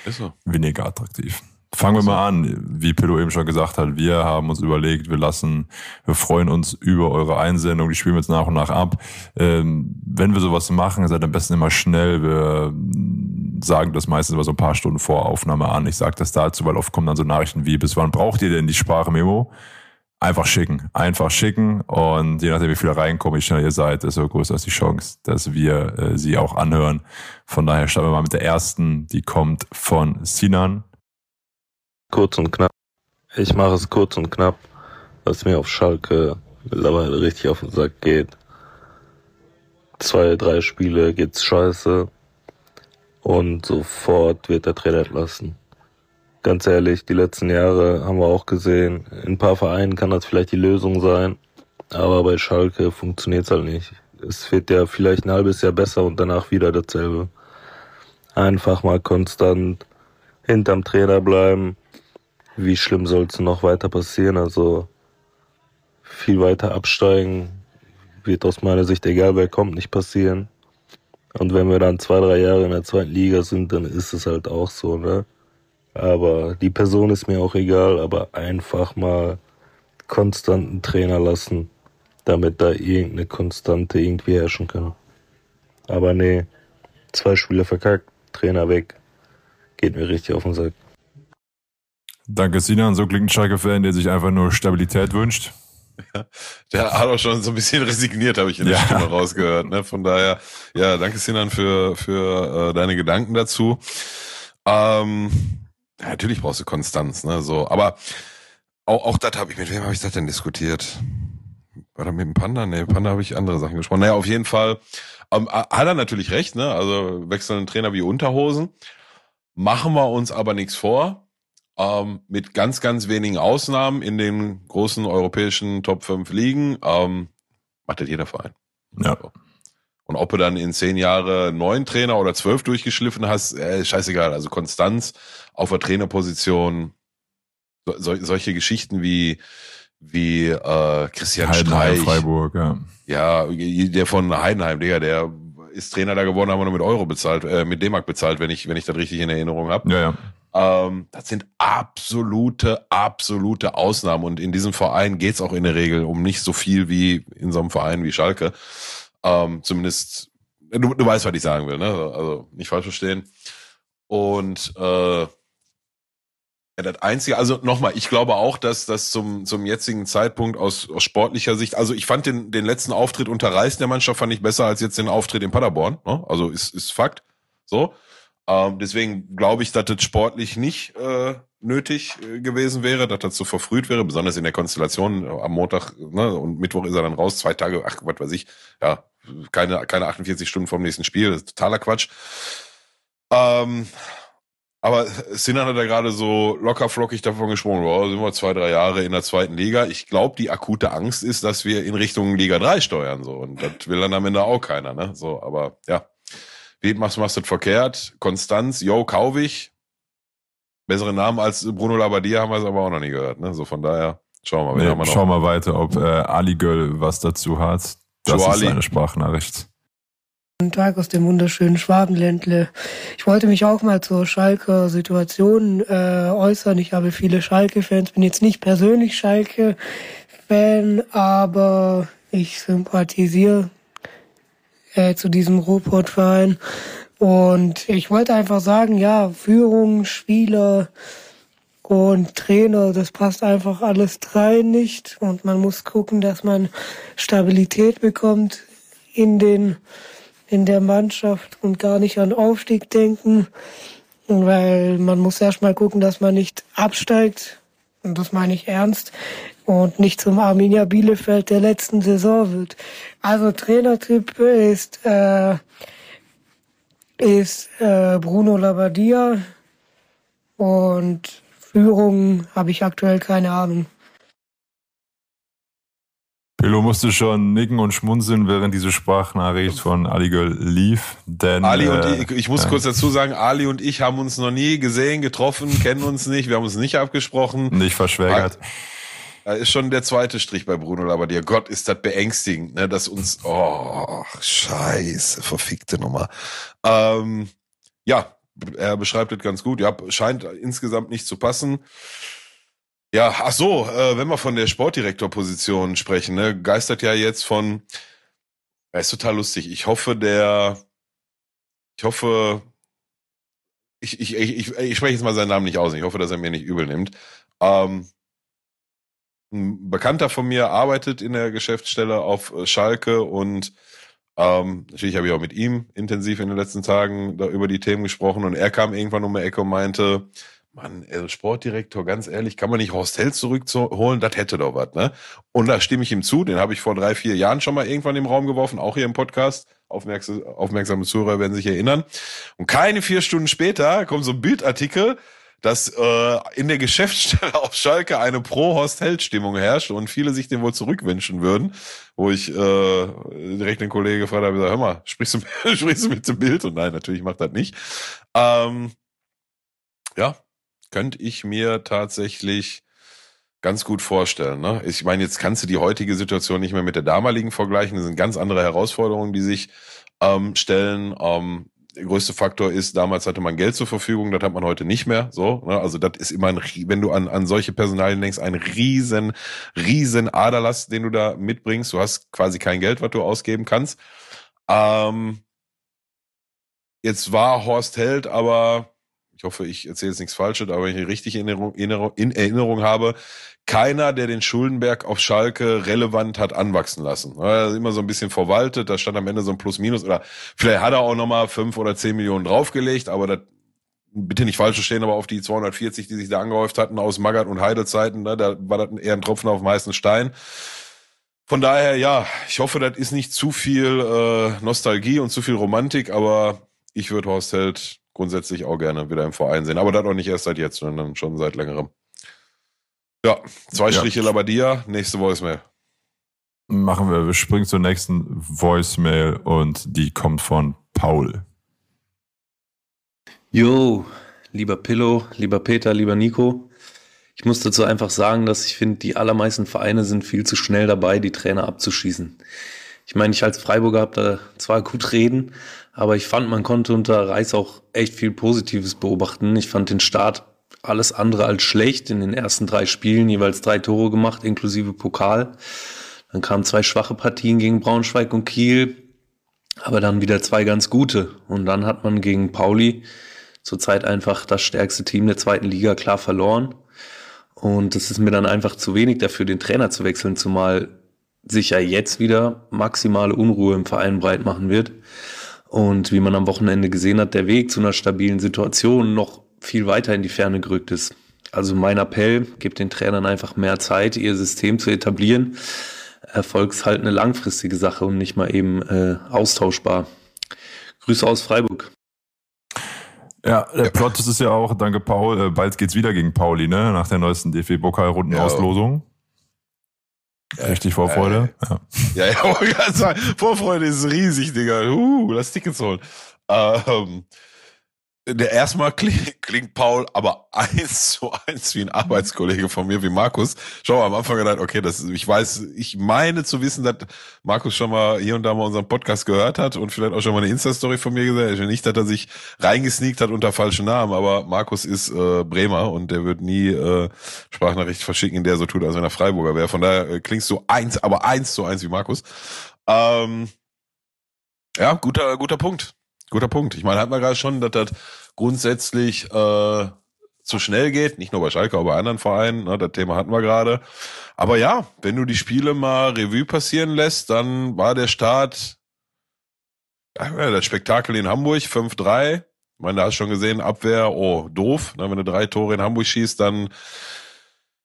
ist so. weniger attraktiv. Fangen wir mal an, wie Pedro eben schon gesagt hat. Wir haben uns überlegt, wir lassen, wir freuen uns über eure Einsendung. Die spielen wir jetzt nach und nach ab. Ähm, wenn wir sowas machen, seid am besten immer schnell. Wir sagen das meistens immer so ein paar Stunden vor Aufnahme an. Ich sage das dazu, weil oft kommen dann so Nachrichten wie, bis wann braucht ihr denn die Sprachmemo? Einfach schicken. Einfach schicken. Und je nachdem, wie viele reinkommen, wie schnell ihr seid, desto größer ist die Chance, dass wir äh, sie auch anhören. Von daher starten wir mal mit der ersten. Die kommt von Sinan. Kurz und knapp. Ich mache es kurz und knapp, was mir auf Schalke mittlerweile richtig auf den Sack geht. Zwei, drei Spiele geht's scheiße und sofort wird der Trainer entlassen. Ganz ehrlich, die letzten Jahre haben wir auch gesehen, in ein paar Vereinen kann das vielleicht die Lösung sein, aber bei Schalke funktioniert's halt nicht. Es wird ja vielleicht ein halbes Jahr besser und danach wieder dasselbe. Einfach mal konstant hinterm Trainer bleiben, wie schlimm soll es noch weiter passieren? Also viel weiter absteigen wird aus meiner Sicht, egal wer kommt, nicht passieren. Und wenn wir dann zwei, drei Jahre in der zweiten Liga sind, dann ist es halt auch so, ne? Aber die Person ist mir auch egal, aber einfach mal konstanten Trainer lassen, damit da irgendeine Konstante irgendwie herrschen kann. Aber nee, zwei Spiele verkackt, Trainer weg, geht mir richtig auf den Sack. Danke, Sinan. So klingt ein Schalke-Fan, der sich einfach nur Stabilität wünscht. Ja, der hat auch schon so ein bisschen resigniert, habe ich in der ja. Stimme rausgehört. Ne? Von daher, ja, danke Sinan für, für äh, deine Gedanken dazu. Ähm, ja, natürlich brauchst du Konstanz, ne? So, aber auch, auch das habe ich, mit wem habe ich das denn diskutiert? War da mit dem Panda? Nee, Panda habe ich andere Sachen gesprochen. Naja, auf jeden Fall ähm, hat er natürlich recht, ne? Also wechseln Trainer wie Unterhosen. Machen wir uns aber nichts vor ähm, mit ganz, ganz wenigen Ausnahmen in den großen europäischen Top 5 Ligen, ähm, macht das jeder Verein. Ja. Und ob du dann in zehn Jahre neun Trainer oder zwölf durchgeschliffen hast, äh, scheißegal. Also Konstanz auf der Trainerposition, so, solche Geschichten wie wie äh, Christian Heidenheim, Streich. Freiburg, ja. Ja, der von Heidenheim, Digga, der ist Trainer da geworden, haben wir nur mit Euro bezahlt, äh, mit D-Mark bezahlt, wenn ich, wenn ich das richtig in Erinnerung habe. Ja, ja. Ähm, das sind absolute, absolute Ausnahmen. Und in diesem Verein geht's auch in der Regel um nicht so viel wie in so einem Verein wie Schalke. Ähm, zumindest, du, du weißt, was ich sagen will, ne? Also nicht falsch verstehen. Und äh, ja, das Einzige, also nochmal, ich glaube auch, dass das zum, zum jetzigen Zeitpunkt aus, aus sportlicher Sicht, also ich fand den, den letzten Auftritt unter Reis der Mannschaft fand ich besser als jetzt den Auftritt in Paderborn. Ne? Also ist, ist Fakt. So. Ähm, deswegen glaube ich, dass das sportlich nicht äh, nötig äh, gewesen wäre, dass das so verfrüht wäre, besonders in der Konstellation äh, am Montag ne, und Mittwoch ist er dann raus, zwei Tage, ach, was weiß ich, ja, keine, keine 48 Stunden vom nächsten Spiel, das ist totaler Quatsch. Ähm, aber Sinan hat ja gerade so locker flockig davon gesprochen, wow, sind wir zwei, drei Jahre in der zweiten Liga. Ich glaube, die akute Angst ist, dass wir in Richtung Liga 3 steuern, so. Und das will dann am Ende auch keiner, ne? So, aber ja. Wie machst, machst du das verkehrt? Konstanz, Jo, Kauvich. Bessere Namen als Bruno Labbadia haben wir es aber auch noch nie gehört. Ne? So von daher, schauen wir mal. Nee, schauen wir weiter, ob äh, Ali Göll was dazu hat. Das Joali. ist eine Sprachnachricht. Guten Tag aus dem wunderschönen Schwabenländle. Ich wollte mich auch mal zur Schalker Situation äh, äußern. Ich habe viele Schalke-Fans, bin jetzt nicht persönlich Schalke-Fan, aber ich sympathisiere äh, zu diesem Ruhrpott-Verein. Und ich wollte einfach sagen, ja, Führung, Spieler und Trainer, das passt einfach alles drei nicht. Und man muss gucken, dass man Stabilität bekommt in den, in der Mannschaft und gar nicht an Aufstieg denken. Weil man muss erstmal gucken, dass man nicht absteigt. Und das meine ich ernst und nicht zum Arminia Bielefeld der letzten Saison wird. Also Trainertyp ist äh, ist äh, Bruno Labbadia und Führung habe ich aktuell keine Ahnung. Pillow musste schon nicken und schmunzeln, während diese Sprachnachricht von Ali Girl lief. Denn, Ali und äh, ich, ich muss äh, kurz dazu sagen, Ali und ich haben uns noch nie gesehen, getroffen, kennen uns nicht, wir haben uns nicht abgesprochen. Nicht verschwägert. Da ist schon der zweite Strich bei Bruno Labbadia. Gott, ist das beängstigend, ne, dass uns, oh, scheiße, verfickte Nummer. Ähm, ja, er beschreibt das ganz gut. Ja, scheint insgesamt nicht zu passen. Ja, ach so, äh, wenn wir von der Sportdirektorposition sprechen, ne, geistert ja jetzt von, ja, ist total lustig. Ich hoffe, der, ich hoffe, ich, ich, ich, ich, ich spreche jetzt mal seinen Namen nicht aus. Ich hoffe, dass er mir nicht übel nimmt. Ähm, ein Bekannter von mir arbeitet in der Geschäftsstelle auf äh, Schalke und ähm, natürlich habe ich auch mit ihm intensiv in den letzten Tagen da über die Themen gesprochen und er kam irgendwann um die Ecke und meinte, Mann, also Sportdirektor, ganz ehrlich, kann man nicht Horst Held zurückholen? Das hätte doch was, ne? Und da stimme ich ihm zu, den habe ich vor drei, vier Jahren schon mal irgendwann im Raum geworfen, auch hier im Podcast. Aufmerksame, aufmerksame Zuhörer werden sich erinnern. Und keine vier Stunden später kommt so ein Bildartikel, dass äh, in der Geschäftsstelle auf Schalke eine Pro-Horst-Held-Stimmung herrscht und viele sich den wohl zurückwünschen würden, wo ich äh, direkt den Kollegen gefragt habe, hör mal, sprichst du, sprichst du mit dem Bild? Und nein, natürlich macht das nicht. Ähm, ja, könnte ich mir tatsächlich ganz gut vorstellen. Ne? Ich meine, jetzt kannst du die heutige Situation nicht mehr mit der damaligen vergleichen. Das sind ganz andere Herausforderungen, die sich ähm, stellen. Ähm, der größte Faktor ist, damals hatte man Geld zur Verfügung, das hat man heute nicht mehr. So, ne? also das ist immer ein, wenn du an, an solche Personalien denkst, ein riesen, riesen Aderlass, den du da mitbringst. Du hast quasi kein Geld, was du ausgeben kannst. Ähm, jetzt war Horst Held aber ich hoffe, ich erzähle jetzt nichts Falsches, aber wenn ich richtig in Erinnerung, in Erinnerung habe, keiner, der den Schuldenberg auf Schalke relevant hat anwachsen lassen. Also immer so ein bisschen verwaltet, da stand am Ende so ein Plus-Minus oder vielleicht hat er auch nochmal fünf oder zehn Millionen draufgelegt, aber das bitte nicht falsch verstehen, aber auf die 240, die sich da angehäuft hatten aus Magath und Heidezeiten, ne, da war das eher ein Tropfen auf dem heißen Stein. Von daher, ja, ich hoffe, das ist nicht zu viel äh, Nostalgie und zu viel Romantik, aber ich würde Horst Held grundsätzlich auch gerne wieder im Verein sehen. Aber das auch nicht erst seit jetzt, sondern schon seit längerem. Ja, zwei ja. Striche Labadia, nächste Voicemail. Machen wir, wir springen zur nächsten Voicemail und die kommt von Paul. Jo, lieber Pillow, lieber Peter, lieber Nico. Ich muss dazu einfach sagen, dass ich finde, die allermeisten Vereine sind viel zu schnell dabei, die Trainer abzuschießen. Ich meine, ich als Freiburger habe da zwar gut reden, aber ich fand, man konnte unter Reis auch echt viel Positives beobachten. Ich fand den Start alles andere als schlecht. In den ersten drei Spielen jeweils drei Tore gemacht, inklusive Pokal. Dann kamen zwei schwache Partien gegen Braunschweig und Kiel, aber dann wieder zwei ganz gute. Und dann hat man gegen Pauli zurzeit einfach das stärkste Team der zweiten Liga klar verloren. Und es ist mir dann einfach zu wenig dafür, den Trainer zu wechseln, zumal sich ja jetzt wieder maximale Unruhe im Verein breit machen wird. Und wie man am Wochenende gesehen hat, der Weg zu einer stabilen Situation noch viel weiter in die Ferne gerückt ist. Also mein Appell, gebt den Trainern einfach mehr Zeit, ihr System zu etablieren. Erfolg ist halt eine langfristige Sache und nicht mal eben äh, austauschbar. Grüße aus Freiburg. Ja, der Plot ist ja auch, danke Paul, äh, bald geht's wieder gegen Pauli, ne? Nach der neuesten DFB-Pokal-Runden-Auslosung. Richtig Vorfreude. Äh, ja, ja, ja sagen, Vorfreude ist riesig, Digga. Uh, lass Tickets holen. Ähm, erstmal klingt, klingt Paul aber eins zu eins wie ein Arbeitskollege von mir, wie Markus. Schau mal, am Anfang gedacht, okay, das, ich weiß, ich meine zu wissen, dass Markus schon mal hier und da mal unseren Podcast gehört hat und vielleicht auch schon mal eine Insta-Story von mir gesehen hat. Nicht, dass er sich reingesneakt hat unter falschen Namen, aber Markus ist äh, Bremer und der wird nie äh, Sprachnachricht verschicken, in der so tut, als wenn er Freiburger wäre. Von daher äh, klingst du eins, aber eins zu eins wie Markus. Ähm, ja, guter, guter Punkt. Guter Punkt. Ich meine, hat man gerade schon, dass das grundsätzlich äh, zu schnell geht, nicht nur bei Schalke, aber bei anderen Vereinen, ne, das Thema hatten wir gerade. Aber ja, wenn du die Spiele mal Revue passieren lässt, dann war der Start, ja, das Spektakel in Hamburg, 5-3. Ich meine, da hast du schon gesehen, Abwehr, oh, doof. Ne, wenn du drei Tore in Hamburg schießt, dann,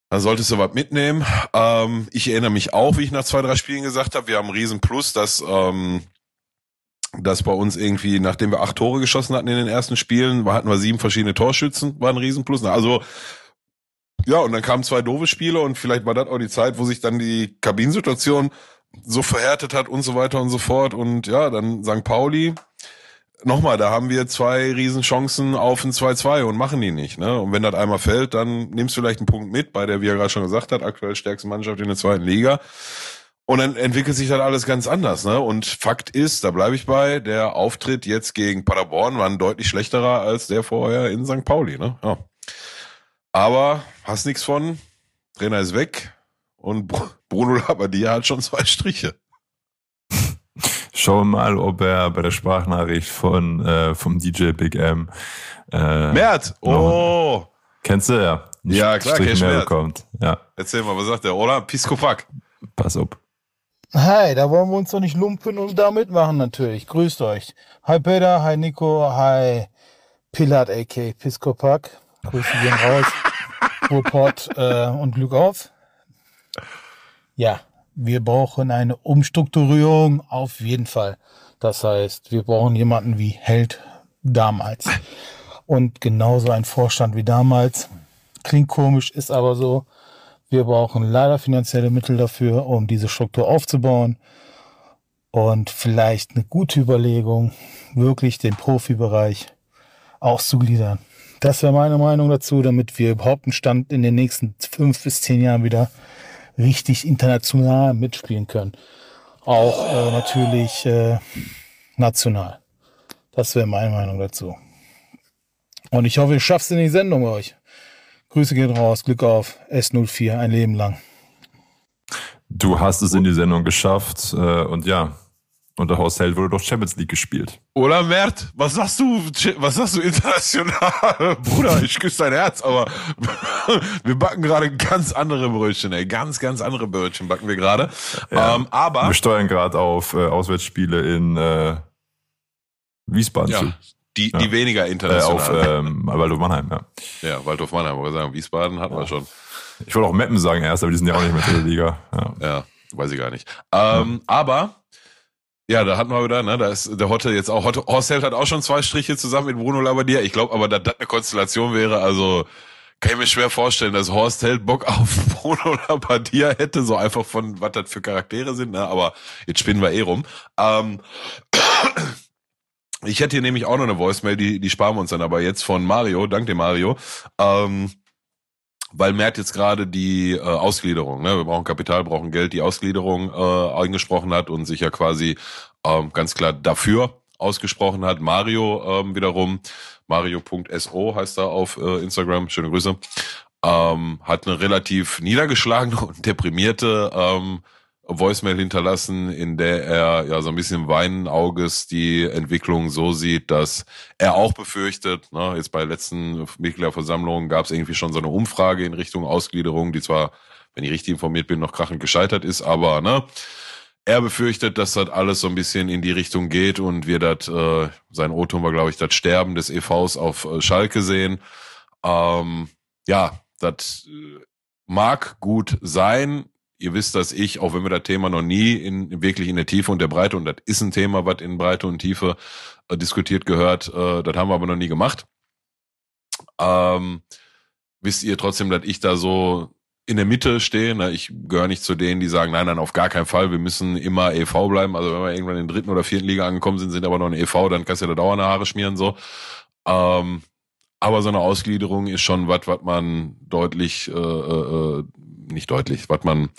dann solltest du was mitnehmen. Ähm, ich erinnere mich auch, wie ich nach zwei, drei Spielen gesagt habe, wir haben einen riesen Plus, dass ähm, dass bei uns irgendwie, nachdem wir acht Tore geschossen hatten in den ersten Spielen, hatten wir sieben verschiedene Torschützen, war ein Riesenplus. Also Ja, und dann kamen zwei doofe Spiele und vielleicht war das auch die Zeit, wo sich dann die Kabinsituation so verhärtet hat und so weiter und so fort. Und ja, dann St. Pauli, nochmal, da haben wir zwei Riesenchancen auf ein 2-2 und machen die nicht. Ne? Und wenn das einmal fällt, dann nimmst du vielleicht einen Punkt mit bei der, wie er gerade schon gesagt hat, aktuell stärkste Mannschaft in der zweiten Liga. Und dann entwickelt sich das alles ganz anders. Ne? Und Fakt ist, da bleibe ich bei, der Auftritt jetzt gegen Paderborn war ein deutlich schlechterer als der vorher in St. Pauli. Ne? Ja. Aber hast nichts von, Trainer ist weg und Bruno Labbadia hat schon zwei Striche. Schauen wir mal, ob er bei der Sprachnachricht von äh, vom DJ Big M äh, Mert, oh! Kennst du ja? Ja, klar, Strich mehr bekommt. Ja. Erzähl mal, was sagt der, oder? Piskopak. Pass auf. Hi, da wollen wir uns doch nicht lumpen und da mitmachen natürlich. Grüßt euch. Hi Peter, hi Nico, hi Pilat a.k. Piskopak. Grüße gehen raus. Ruhrpott äh, und Glück auf. Ja, wir brauchen eine Umstrukturierung auf jeden Fall. Das heißt, wir brauchen jemanden wie Held damals. Und genauso ein Vorstand wie damals. Klingt komisch, ist aber so. Wir brauchen leider finanzielle Mittel dafür, um diese Struktur aufzubauen. Und vielleicht eine gute Überlegung, wirklich den Profibereich auszugliedern. Das wäre meine Meinung dazu, damit wir überhaupt einen Stand in den nächsten fünf bis zehn Jahren wieder richtig international mitspielen können. Auch äh, natürlich äh, national. Das wäre meine Meinung dazu. Und ich hoffe, ihr schafft es in die Sendung euch. Grüße gehen raus, Glück auf, S04, ein Leben lang. Du hast es in die Sendung geschafft äh, und ja, unter Horst Held wurde doch Champions League gespielt. Oder Mert, was sagst du, was sagst du international? Bruder, ich küsse dein Herz, aber wir backen gerade ganz andere Brötchen, ey. Ganz, ganz andere Brötchen backen wir gerade. Ja, ähm, aber. Wir steuern gerade auf äh, Auswärtsspiele in äh, Wiesbaden ja. zu. Die, ja. die weniger international. Äh, auf ähm, Waldorf Mannheim, ja. Ja, Waldorf Mannheim, wollte sagen, Wiesbaden hatten ja. wir schon. Ich wollte auch Meppen sagen erst, aber die sind ja auch nicht mehr in der Liga. Ja. ja, weiß ich gar nicht. Ähm, aber ja, da hatten wir wieder, ne, da ist der Hotte jetzt auch, Hotte, Horst Held hat auch schon zwei Striche zusammen mit Bruno Labbadia. Ich glaube aber, dass das eine Konstellation wäre, also kann ich mir schwer vorstellen, dass Horst Held Bock auf Bruno Labbadia hätte, so einfach von, was das für Charaktere sind, ne, aber jetzt spinnen wir eh rum. Ähm, ich hätte hier nämlich auch noch eine Voicemail, die, die sparen wir uns dann aber jetzt von Mario, dank dem Mario. Ähm, weil Mert jetzt gerade die äh, Ausgliederung, ne, wir brauchen Kapital, brauchen Geld, die Ausgliederung äh, eingesprochen hat und sich ja quasi ähm, ganz klar dafür ausgesprochen hat. Mario ähm, wiederum, mario.so heißt er auf äh, Instagram, schöne Grüße, ähm, hat eine relativ niedergeschlagene und deprimierte ähm, Voicemail hinterlassen, in der er ja so ein bisschen weinen Auges die Entwicklung so sieht, dass er auch befürchtet, ne, jetzt bei letzten Mitgliederversammlungen gab es irgendwie schon so eine Umfrage in Richtung Ausgliederung, die zwar, wenn ich richtig informiert bin, noch krachend gescheitert ist, aber ne, er befürchtet, dass das alles so ein bisschen in die Richtung geht und wir das, äh, sein O-Ton war, glaube ich, das Sterben des EVs auf äh, Schalke sehen. Ähm, ja, das äh, mag gut sein ihr wisst, dass ich, auch wenn wir das Thema noch nie in wirklich in der Tiefe und der Breite, und das ist ein Thema, was in Breite und Tiefe äh, diskutiert gehört, äh, das haben wir aber noch nie gemacht. Ähm, wisst ihr trotzdem, dass ich da so in der Mitte stehe. Ne? Ich gehöre nicht zu denen, die sagen, nein, nein, auf gar keinen Fall, wir müssen immer EV bleiben. Also wenn wir irgendwann in der dritten oder vierten Liga angekommen sind, sind aber noch ein EV, dann kannst du ja da dauernd Haare schmieren so. Ähm, aber so eine Ausgliederung ist schon was, was man deutlich äh, äh, äh nicht deutlich, was man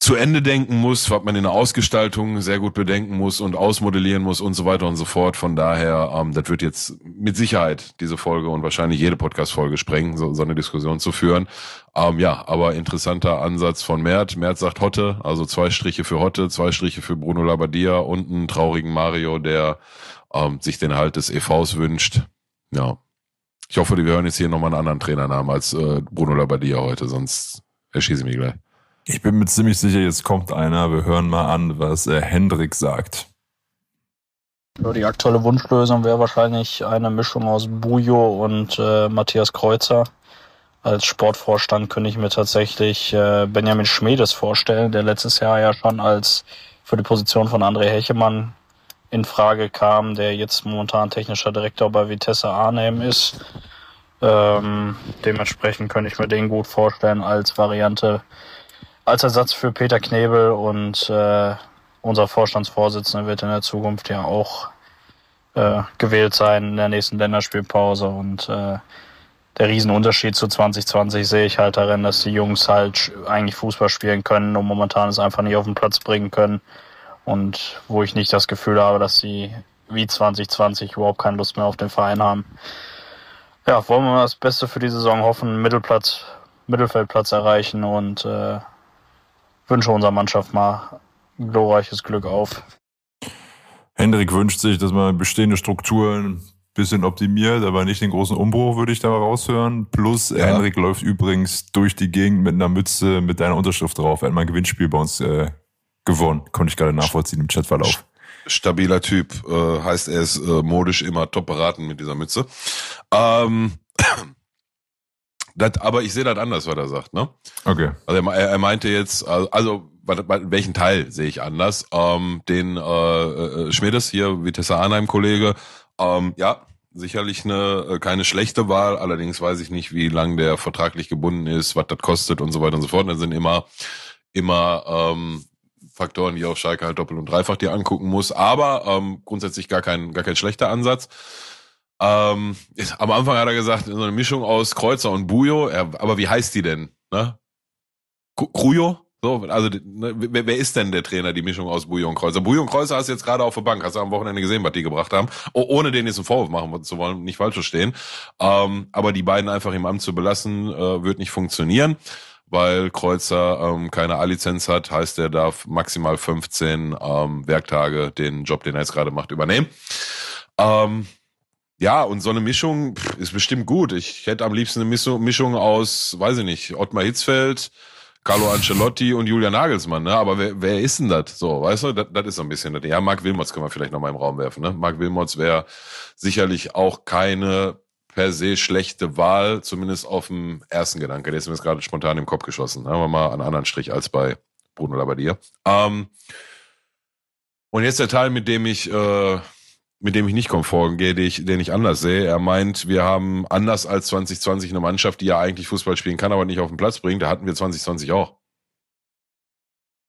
zu Ende denken muss, was man in der Ausgestaltung sehr gut bedenken muss und ausmodellieren muss und so weiter und so fort. Von daher, ähm, das wird jetzt mit Sicherheit diese Folge und wahrscheinlich jede Podcast-Folge sprengen, so, so eine Diskussion zu führen. Ähm, ja, aber interessanter Ansatz von Mert. Mert sagt Hotte, also zwei Striche für Hotte, zwei Striche für Bruno Labbadia und einen traurigen Mario, der ähm, sich den Halt des EVs wünscht. Ja. Ich hoffe, wir hören jetzt hier nochmal einen anderen Trainernamen als äh, Bruno Labbadia heute, sonst erschieße mich gleich. Ich bin mir ziemlich sicher, jetzt kommt einer. Wir hören mal an, was äh, Hendrik sagt. Ja, die aktuelle Wunschlösung wäre wahrscheinlich eine Mischung aus Bujo und äh, Matthias Kreuzer. Als Sportvorstand könnte ich mir tatsächlich äh, Benjamin Schmedes vorstellen, der letztes Jahr ja schon als für die Position von André Hechemann in Frage kam, der jetzt momentan technischer Direktor bei Vitesse Arnhem ist. Ähm, dementsprechend könnte ich mir den gut vorstellen als Variante, als Ersatz für Peter Knebel und äh, unser Vorstandsvorsitzender wird in der Zukunft ja auch äh, gewählt sein in der nächsten Länderspielpause und äh, der Riesenunterschied zu 2020 sehe ich halt darin, dass die Jungs halt eigentlich Fußball spielen können und momentan es einfach nicht auf den Platz bringen können und wo ich nicht das Gefühl habe, dass sie wie 2020 überhaupt keine Lust mehr auf den Verein haben. Ja, wollen wir das Beste für die Saison hoffen, Mittelplatz, Mittelfeldplatz erreichen und äh, wünsche unserer Mannschaft mal glorreiches Glück auf. Hendrik wünscht sich, dass man bestehende Strukturen ein bisschen optimiert, aber nicht den großen Umbruch, würde ich da raushören. Plus, ja. Hendrik läuft übrigens durch die Gegend mit einer Mütze mit deiner Unterschrift drauf. Er hat mal ein Gewinnspiel bei uns äh, gewonnen. Konnte ich gerade nachvollziehen im Chatverlauf. Stabiler Typ. Äh, heißt, er ist äh, modisch immer top beraten mit dieser Mütze. Ähm, das, aber ich sehe das anders, was er sagt, ne? Okay. Also er, er meinte jetzt, also, also welchen Teil sehe ich anders? Ähm, den äh, äh, Schmiedes hier, Vitesse Arnheim Kollege, ähm, ja, sicherlich eine äh, keine schlechte Wahl. Allerdings weiß ich nicht, wie lang der vertraglich gebunden ist, was das kostet und so weiter und so fort. Das sind immer immer ähm, Faktoren, die auf Schalke halt doppelt und dreifach dir angucken muss. Aber ähm, grundsätzlich gar kein gar kein schlechter Ansatz. Ähm, am Anfang hat er gesagt, so eine Mischung aus Kreuzer und Bujo. Er, aber wie heißt die denn? Ne? Krujo? So, also ne, wer, wer ist denn der Trainer, die Mischung aus Bouillon und Kreuzer? Bouillon und Kreuzer hast du jetzt gerade auf der Bank, hast du am Wochenende gesehen, was die gebracht haben, oh, ohne denen jetzt einen Vorwurf machen zu wollen, nicht falsch verstehen. Ähm, aber die beiden einfach im Amt zu belassen, äh, wird nicht funktionieren, weil Kreuzer ähm, keine A-Lizenz hat, heißt er darf maximal 15 ähm, Werktage den Job, den er jetzt gerade macht, übernehmen. Ähm, ja, und so eine Mischung ist bestimmt gut. Ich hätte am liebsten eine Mischung aus, weiß ich nicht, Ottmar Hitzfeld, Carlo Ancelotti und Julian Nagelsmann, ne? Aber wer, wer ist denn das? So, weißt du, das, ist so ein bisschen das. Ja, Marc Wilmots können wir vielleicht noch mal im Raum werfen, ne? Marc Wilmots wäre sicherlich auch keine per se schlechte Wahl, zumindest auf dem ersten Gedanke. Der ist mir jetzt gerade spontan im Kopf geschossen. Haben wir mal einen anderen Strich als bei Bruno Labbadia. Ähm, und jetzt der Teil, mit dem ich äh, mit dem ich nicht konform gehe, den ich, den ich anders sehe. Er meint, wir haben anders als 2020 eine Mannschaft, die ja eigentlich Fußball spielen kann, aber nicht auf den Platz bringt. Da hatten wir 2020 auch.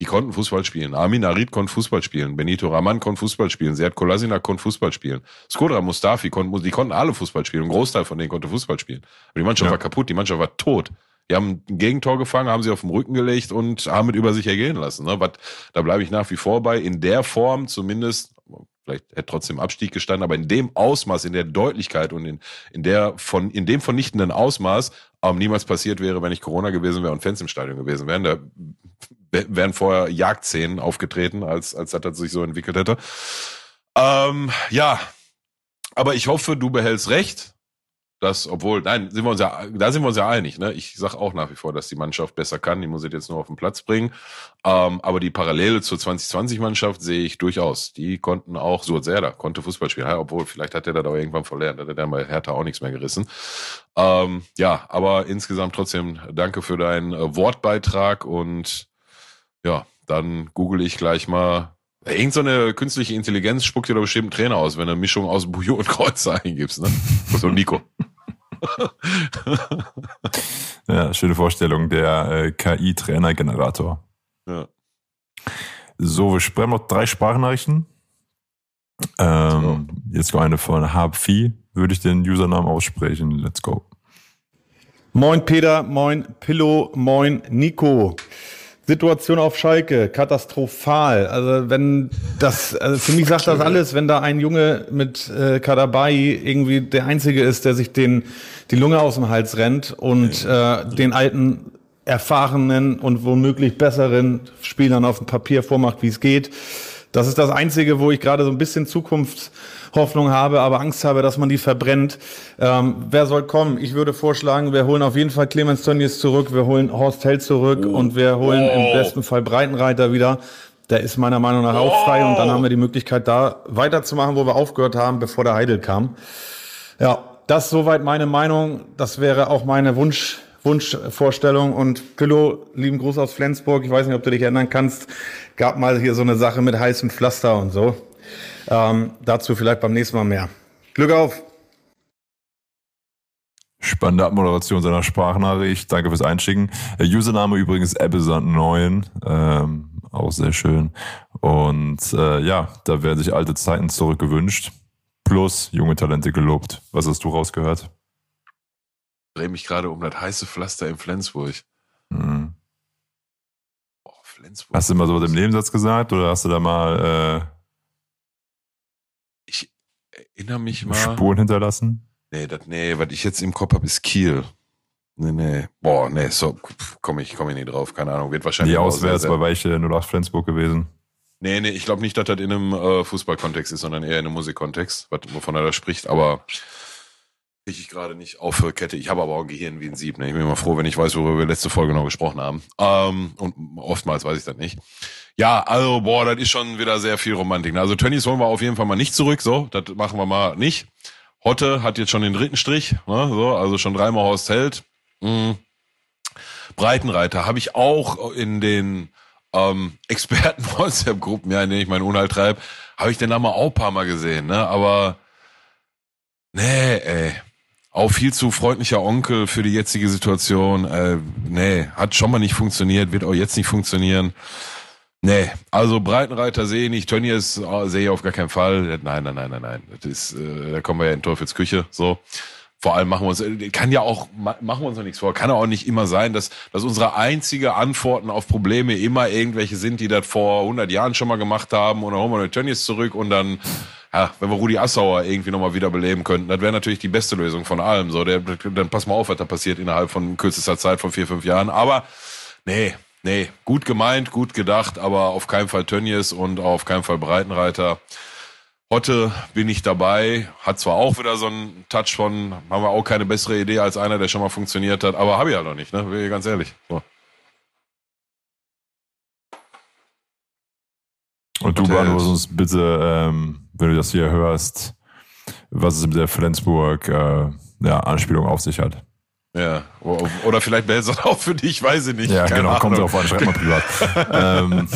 Die konnten Fußball spielen. Amin Arid konnte Fußball spielen. Benito Raman konnte Fußball spielen. Sead Kolasina konnte Fußball spielen. Skodra Mustafi konnte, die konnten alle Fußball spielen. Ein Großteil von denen konnte Fußball spielen. Aber die Mannschaft ja. war kaputt. Die Mannschaft war tot. Die haben ein Gegentor gefangen, haben sie auf den Rücken gelegt und haben mit über sich ergehen lassen. Ne? Was, da bleibe ich nach wie vor bei. In der Form zumindest vielleicht hätte trotzdem Abstieg gestanden, aber in dem Ausmaß, in der Deutlichkeit und in, in der von, in dem vernichtenden Ausmaß ähm, niemals passiert wäre, wenn nicht Corona gewesen wäre und Fans im Stadion gewesen wären. Da wären vorher Jagdszenen aufgetreten, als, als das sich so entwickelt hätte. Ähm, ja, aber ich hoffe, du behältst recht dass, obwohl, nein, sind wir uns ja, da sind wir uns ja einig, ne? Ich sage auch nach wie vor, dass die Mannschaft besser kann, die muss ich jetzt nur auf den Platz bringen. Ähm, aber die Parallele zur 2020-Mannschaft sehe ich durchaus. Die konnten auch, so sehr da, konnte Fußball spielen, ja, obwohl, vielleicht hat er da irgendwann verlernt, hat er dann bei Hertha auch nichts mehr gerissen. Ähm, ja, aber insgesamt trotzdem danke für deinen äh, Wortbeitrag und ja, dann google ich gleich mal Irgend so eine künstliche Intelligenz spuckt dir doch bestimmt einen Trainer aus, wenn du eine Mischung aus Bujo und Kreuzer eingibst, ne? So Nico. ja, schöne Vorstellung, der äh, KI-Trainer-Generator. Ja. So, wir sprechen noch drei Sprachnachrichten. Ähm, so. Jetzt kommt eine von Habfi, würde ich den Usernamen aussprechen. Let's go. Moin Peter, moin Pillow, moin Nico. Situation auf Schalke, katastrophal. Also wenn das, also für mich sagt das alles, wenn da ein Junge mit äh, Kadabai irgendwie der Einzige ist, der sich den die Lunge aus dem Hals rennt und äh, den alten erfahrenen und womöglich besseren Spielern auf dem Papier vormacht, wie es geht. Das ist das Einzige, wo ich gerade so ein bisschen Zukunftshoffnung habe, aber Angst habe, dass man die verbrennt. Ähm, wer soll kommen? Ich würde vorschlagen, wir holen auf jeden Fall Clemens Tönnies zurück, wir holen Horst Held zurück oh. und wir holen oh. im besten Fall Breitenreiter wieder. Der ist meiner Meinung nach auch frei und dann haben wir die Möglichkeit, da weiterzumachen, wo wir aufgehört haben, bevor der Heidel kam. Ja, das soweit meine Meinung. Das wäre auch meine Wunsch, Wunschvorstellung. Und Pillow, lieben Gruß aus Flensburg. Ich weiß nicht, ob du dich erinnern kannst. Gab mal hier so eine Sache mit heißem Pflaster und so. Ähm, dazu vielleicht beim nächsten Mal mehr. Glück auf! Spannende Abmoderation seiner Sprachnachricht. Danke fürs Einschicken. Äh, Username übrigens Ebbesand9. Ähm, auch sehr schön. Und äh, ja, da werden sich alte Zeiten zurückgewünscht. Plus junge Talente gelobt. Was hast du rausgehört? Drehe mich gerade um das heiße Pflaster in Flensburg. Mhm. Oh, Flensburg. Hast du mal so was im Nebensatz gesagt oder hast du da mal äh, ich erinnere mich mal. Spuren hinterlassen? Nee, das, nee, was ich jetzt im Kopf habe, ist Kiel. Nee, nee. Boah, nee, so komme ich, komm ich nicht drauf. Keine Ahnung. Wird wahrscheinlich. Die auswärts bei Weiche 08 Flensburg gewesen. Nee, nee, ich glaube nicht, dass das in einem äh, Fußballkontext ist, sondern eher in einem Musikkontext, wovon er da spricht. Aber kriege ich gerade nicht auf Kette. Ich habe aber auch ein Gehirn wie ein Sieb. Ne? Ich bin immer froh, wenn ich weiß, worüber wir letzte Folge noch gesprochen haben. Ähm, und oftmals weiß ich das nicht. Ja, also, boah, das ist schon wieder sehr viel Romantik. Ne? Also Tönnies holen wir auf jeden Fall mal nicht zurück. So, das machen wir mal nicht. Hotte hat jetzt schon den dritten Strich. Ne? So, also schon dreimal Horst Held. Mhm. Breitenreiter habe ich auch in den ähm, Experten-WhatsApp-Gruppen, ja, in denen ich meinen Unhalt treibe, habe ich den Namen auch ein paar Mal gesehen. Ne? Aber nee, ey auch viel zu freundlicher Onkel für die jetzige Situation. Äh, nee, hat schon mal nicht funktioniert, wird auch jetzt nicht funktionieren. Nee, also Breitenreiter sehe ich nicht, Tönnies äh, sehe ich auf gar keinen Fall. Nein, nein, nein, nein, nein. Das ist, äh, da kommen wir ja in Teufels Küche. So. Vor allem machen wir uns, äh, kann ja auch, machen wir uns noch nichts vor, kann auch nicht immer sein, dass, dass unsere einzige Antworten auf Probleme immer irgendwelche sind, die das vor 100 Jahren schon mal gemacht haben und dann holen wir Tönnies zurück und dann ja, wenn wir Rudi Assauer irgendwie nochmal wiederbeleben könnten, das wäre natürlich die beste Lösung von allem. So, der, dann pass mal auf, was da passiert innerhalb von kürzester Zeit von vier, fünf Jahren. Aber nee, nee, gut gemeint, gut gedacht, aber auf keinen Fall Tönnies und auf keinen Fall Breitenreiter. Hotte bin ich dabei, hat zwar auch wieder so einen Touch von, haben wir auch keine bessere Idee als einer, der schon mal funktioniert hat, aber habe ich ja halt noch nicht, ne? Bin ich ganz ehrlich. So. Und du beantwortest uns bitte, ähm, wenn du das hier hörst, was es mit der Flensburg äh, ja, Anspielung auf sich hat. Ja, oder vielleicht behältst du das auch für dich, weiß ich nicht. Ja, Keine genau, kommt drauf an, schreib mal privat. ähm,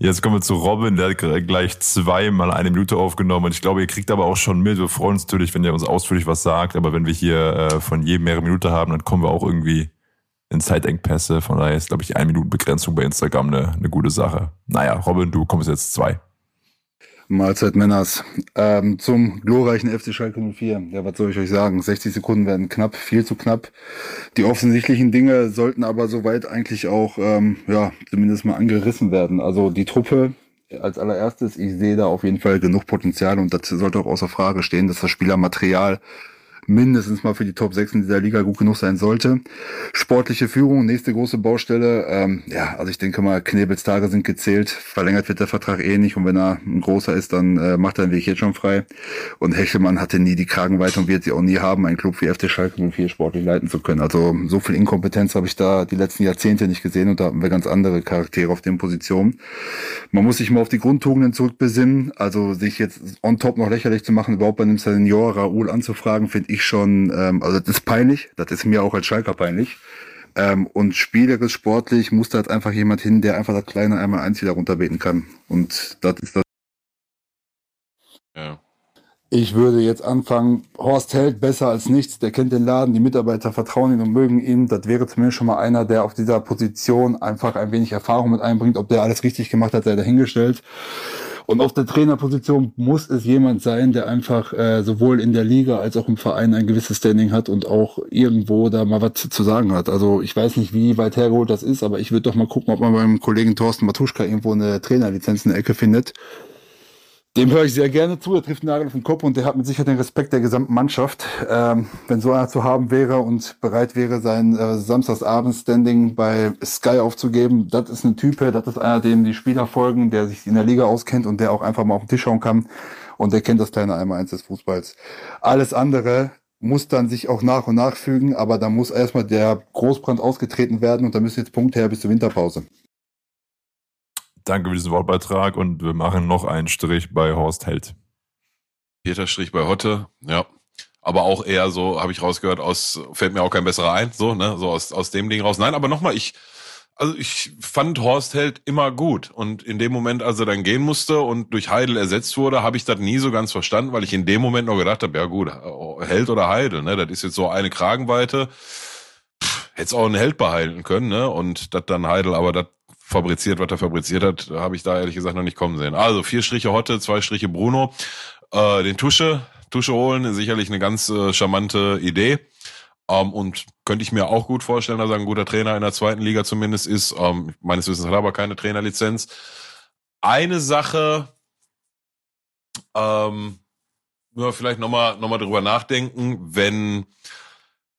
jetzt kommen wir zu Robin, der hat gleich zweimal eine Minute aufgenommen und ich glaube, ihr kriegt aber auch schon mit. Wir freuen uns natürlich, wenn ihr uns ausführlich was sagt, aber wenn wir hier äh, von jedem mehrere Minuten haben, dann kommen wir auch irgendwie in Zeitengpässe. Von daher ist, glaube ich, die 1-Minuten-Begrenzung bei Instagram eine, eine gute Sache. Naja, Robin, du kommst jetzt zwei. Mahlzeit Männers. Ähm, zum glorreichen FC Schalke 04. Ja, was soll ich euch sagen? 60 Sekunden werden knapp, viel zu knapp. Die offensichtlichen Dinge sollten aber soweit eigentlich auch, ähm, ja, zumindest mal angerissen werden. Also die Truppe als allererstes, ich sehe da auf jeden Fall genug Potenzial und das sollte auch außer Frage stehen, dass das Spielermaterial mindestens mal für die Top 6 in dieser Liga gut genug sein sollte. Sportliche Führung, nächste große Baustelle. Ähm, ja, also ich denke mal, Knebels Tage sind gezählt. Verlängert wird der Vertrag eh nicht und wenn er ein großer ist, dann äh, macht er den Weg jetzt schon frei. Und Hechelmann hatte nie die Kragenweite und wird sie auch nie haben, einen Club wie FC Schalke 04 sportlich leiten zu können. Also so viel Inkompetenz habe ich da die letzten Jahrzehnte nicht gesehen und da hatten wir ganz andere Charaktere auf den Positionen. Man muss sich mal auf die Grundtugenden zurückbesinnen. Also sich jetzt on top noch lächerlich zu machen, überhaupt bei einem Senior Raoul anzufragen, finde ich schon, ähm, also das ist peinlich, das ist mir auch als Schalker peinlich. Ähm, und spielerisch, sportlich muss da jetzt einfach jemand hin, der einfach das kleine einmal eins wieder runterbeten kann. Und das ist das. Ja. Ich würde jetzt anfangen, Horst Held besser als nichts, der kennt den Laden, die Mitarbeiter vertrauen ihm und mögen ihn. Das wäre zumindest schon mal einer, der auf dieser Position einfach ein wenig Erfahrung mit einbringt. Ob der alles richtig gemacht hat, sei dahingestellt. Und auf der Trainerposition muss es jemand sein, der einfach äh, sowohl in der Liga als auch im Verein ein gewisses Standing hat und auch irgendwo da mal was zu sagen hat. Also ich weiß nicht, wie weit hergeholt das ist, aber ich würde doch mal gucken, ob man beim Kollegen Thorsten Matuschka irgendwo eine Trainerlizenz in der Ecke findet. Dem höre ich sehr gerne zu. Er trifft Nagel auf den Kopf und der hat mit Sicherheit den Respekt der gesamten Mannschaft. Ähm, wenn so einer zu haben wäre und bereit wäre, sein äh, Samstagsabend-Standing bei Sky aufzugeben, das ist ein Typ, das ist einer, dem die Spieler folgen, der sich in der Liga auskennt und der auch einfach mal auf den Tisch schauen kann. Und der kennt das kleine Einmal-Eins des Fußballs. Alles andere muss dann sich auch nach und nach fügen, aber da muss erstmal der Großbrand ausgetreten werden und da müssen jetzt Punkte her bis zur Winterpause. Danke für diesen Wortbeitrag und wir machen noch einen Strich bei Horst Held. Vierter Strich bei Hotte, ja. Aber auch eher so, habe ich rausgehört, aus, fällt mir auch kein besserer ein, so, ne, so aus, aus dem Ding raus. Nein, aber nochmal, ich, Also ich fand Horst Held immer gut. Und in dem Moment, als er dann gehen musste und durch Heidel ersetzt wurde, habe ich das nie so ganz verstanden, weil ich in dem Moment noch gedacht habe, ja gut, Held oder Heidel, ne? Das ist jetzt so eine Kragenweite. Hätte es auch einen Held behalten können, ne? Und das dann Heidel, aber das fabriziert, was er fabriziert hat, habe ich da ehrlich gesagt noch nicht kommen sehen. Also vier Striche Hotte, zwei Striche Bruno. Äh, den Tusche, Tusche holen, ist sicherlich eine ganz äh, charmante Idee. Ähm, und könnte ich mir auch gut vorstellen, dass er ein guter Trainer in der zweiten Liga zumindest ist. Ähm, meines Wissens hat er aber keine Trainerlizenz. Eine Sache, ähm, nur vielleicht nochmal noch mal drüber nachdenken, wenn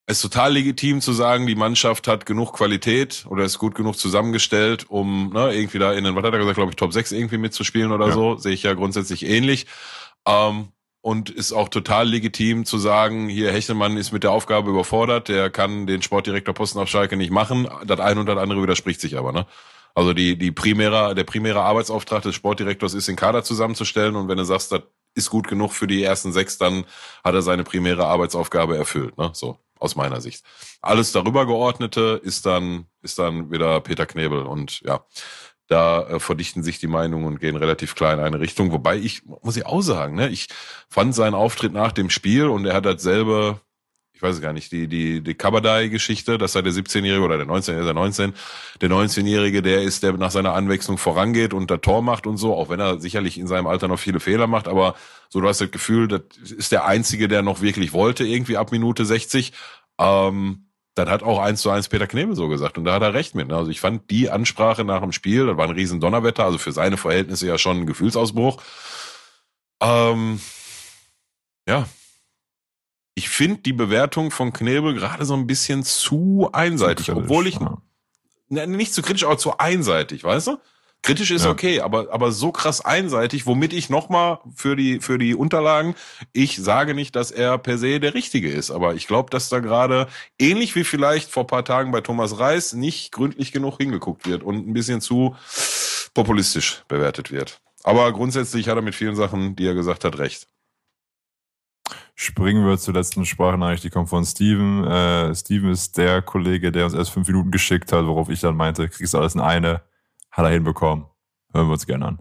es total legitim zu sagen, die Mannschaft hat genug Qualität oder ist gut genug zusammengestellt, um ne, irgendwie da in den, was hat er gesagt, glaube ich, Top 6 irgendwie mitzuspielen oder ja. so. Sehe ich ja grundsätzlich ähnlich. Ähm, und ist auch total legitim zu sagen, hier Hechelmann ist mit der Aufgabe überfordert, der kann den Sportdirektorposten auf Schalke nicht machen. Das eine und das andere widerspricht sich aber, ne? Also die, die primäre, der primäre Arbeitsauftrag des Sportdirektors ist, den Kader zusammenzustellen und wenn du sagst, das ist gut genug für die ersten sechs, dann hat er seine primäre Arbeitsaufgabe erfüllt, ne? So, aus meiner Sicht. Alles darüber geordnete ist dann, ist dann wieder Peter Knebel und ja, da äh, verdichten sich die Meinungen und gehen relativ klar in eine Richtung. Wobei ich, muss ich auch sagen, ne, ich fand seinen Auftritt nach dem Spiel und er hat dasselbe, ich weiß gar nicht, die, die, die Kabadai-Geschichte, dass er der 17-Jährige oder der 19, er ist er 19, der 19-Jährige, der ist, der nach seiner Anwechslung vorangeht und der Tor macht und so, auch wenn er sicherlich in seinem Alter noch viele Fehler macht, aber so, du hast das Gefühl, das ist der Einzige, der noch wirklich wollte, irgendwie ab Minute 60. Ähm, dann hat auch eins zu eins Peter Knebel so gesagt und da hat er recht mit. Ne? Also ich fand die Ansprache nach dem Spiel, das war ein riesen Donnerwetter, also für seine Verhältnisse ja schon ein Gefühlsausbruch. Ähm, ja, ich finde die Bewertung von Knebel gerade so ein bisschen zu einseitig, obwohl ich ja. Ne, nicht zu kritisch, aber zu einseitig, weißt du? Kritisch ist ja. okay, aber, aber so krass einseitig, womit ich nochmal für die, für die Unterlagen, ich sage nicht, dass er per se der Richtige ist, aber ich glaube, dass da gerade, ähnlich wie vielleicht vor paar Tagen bei Thomas Reis, nicht gründlich genug hingeguckt wird und ein bisschen zu populistisch bewertet wird. Aber grundsätzlich hat er mit vielen Sachen, die er gesagt hat, recht. Springen wir zur letzten Sprachnachricht, die kommt von Steven. Äh, Steven ist der Kollege, der uns erst fünf Minuten geschickt hat, worauf ich dann meinte, kriegst du alles in eine hat er hinbekommen. Hören wir uns gerne an.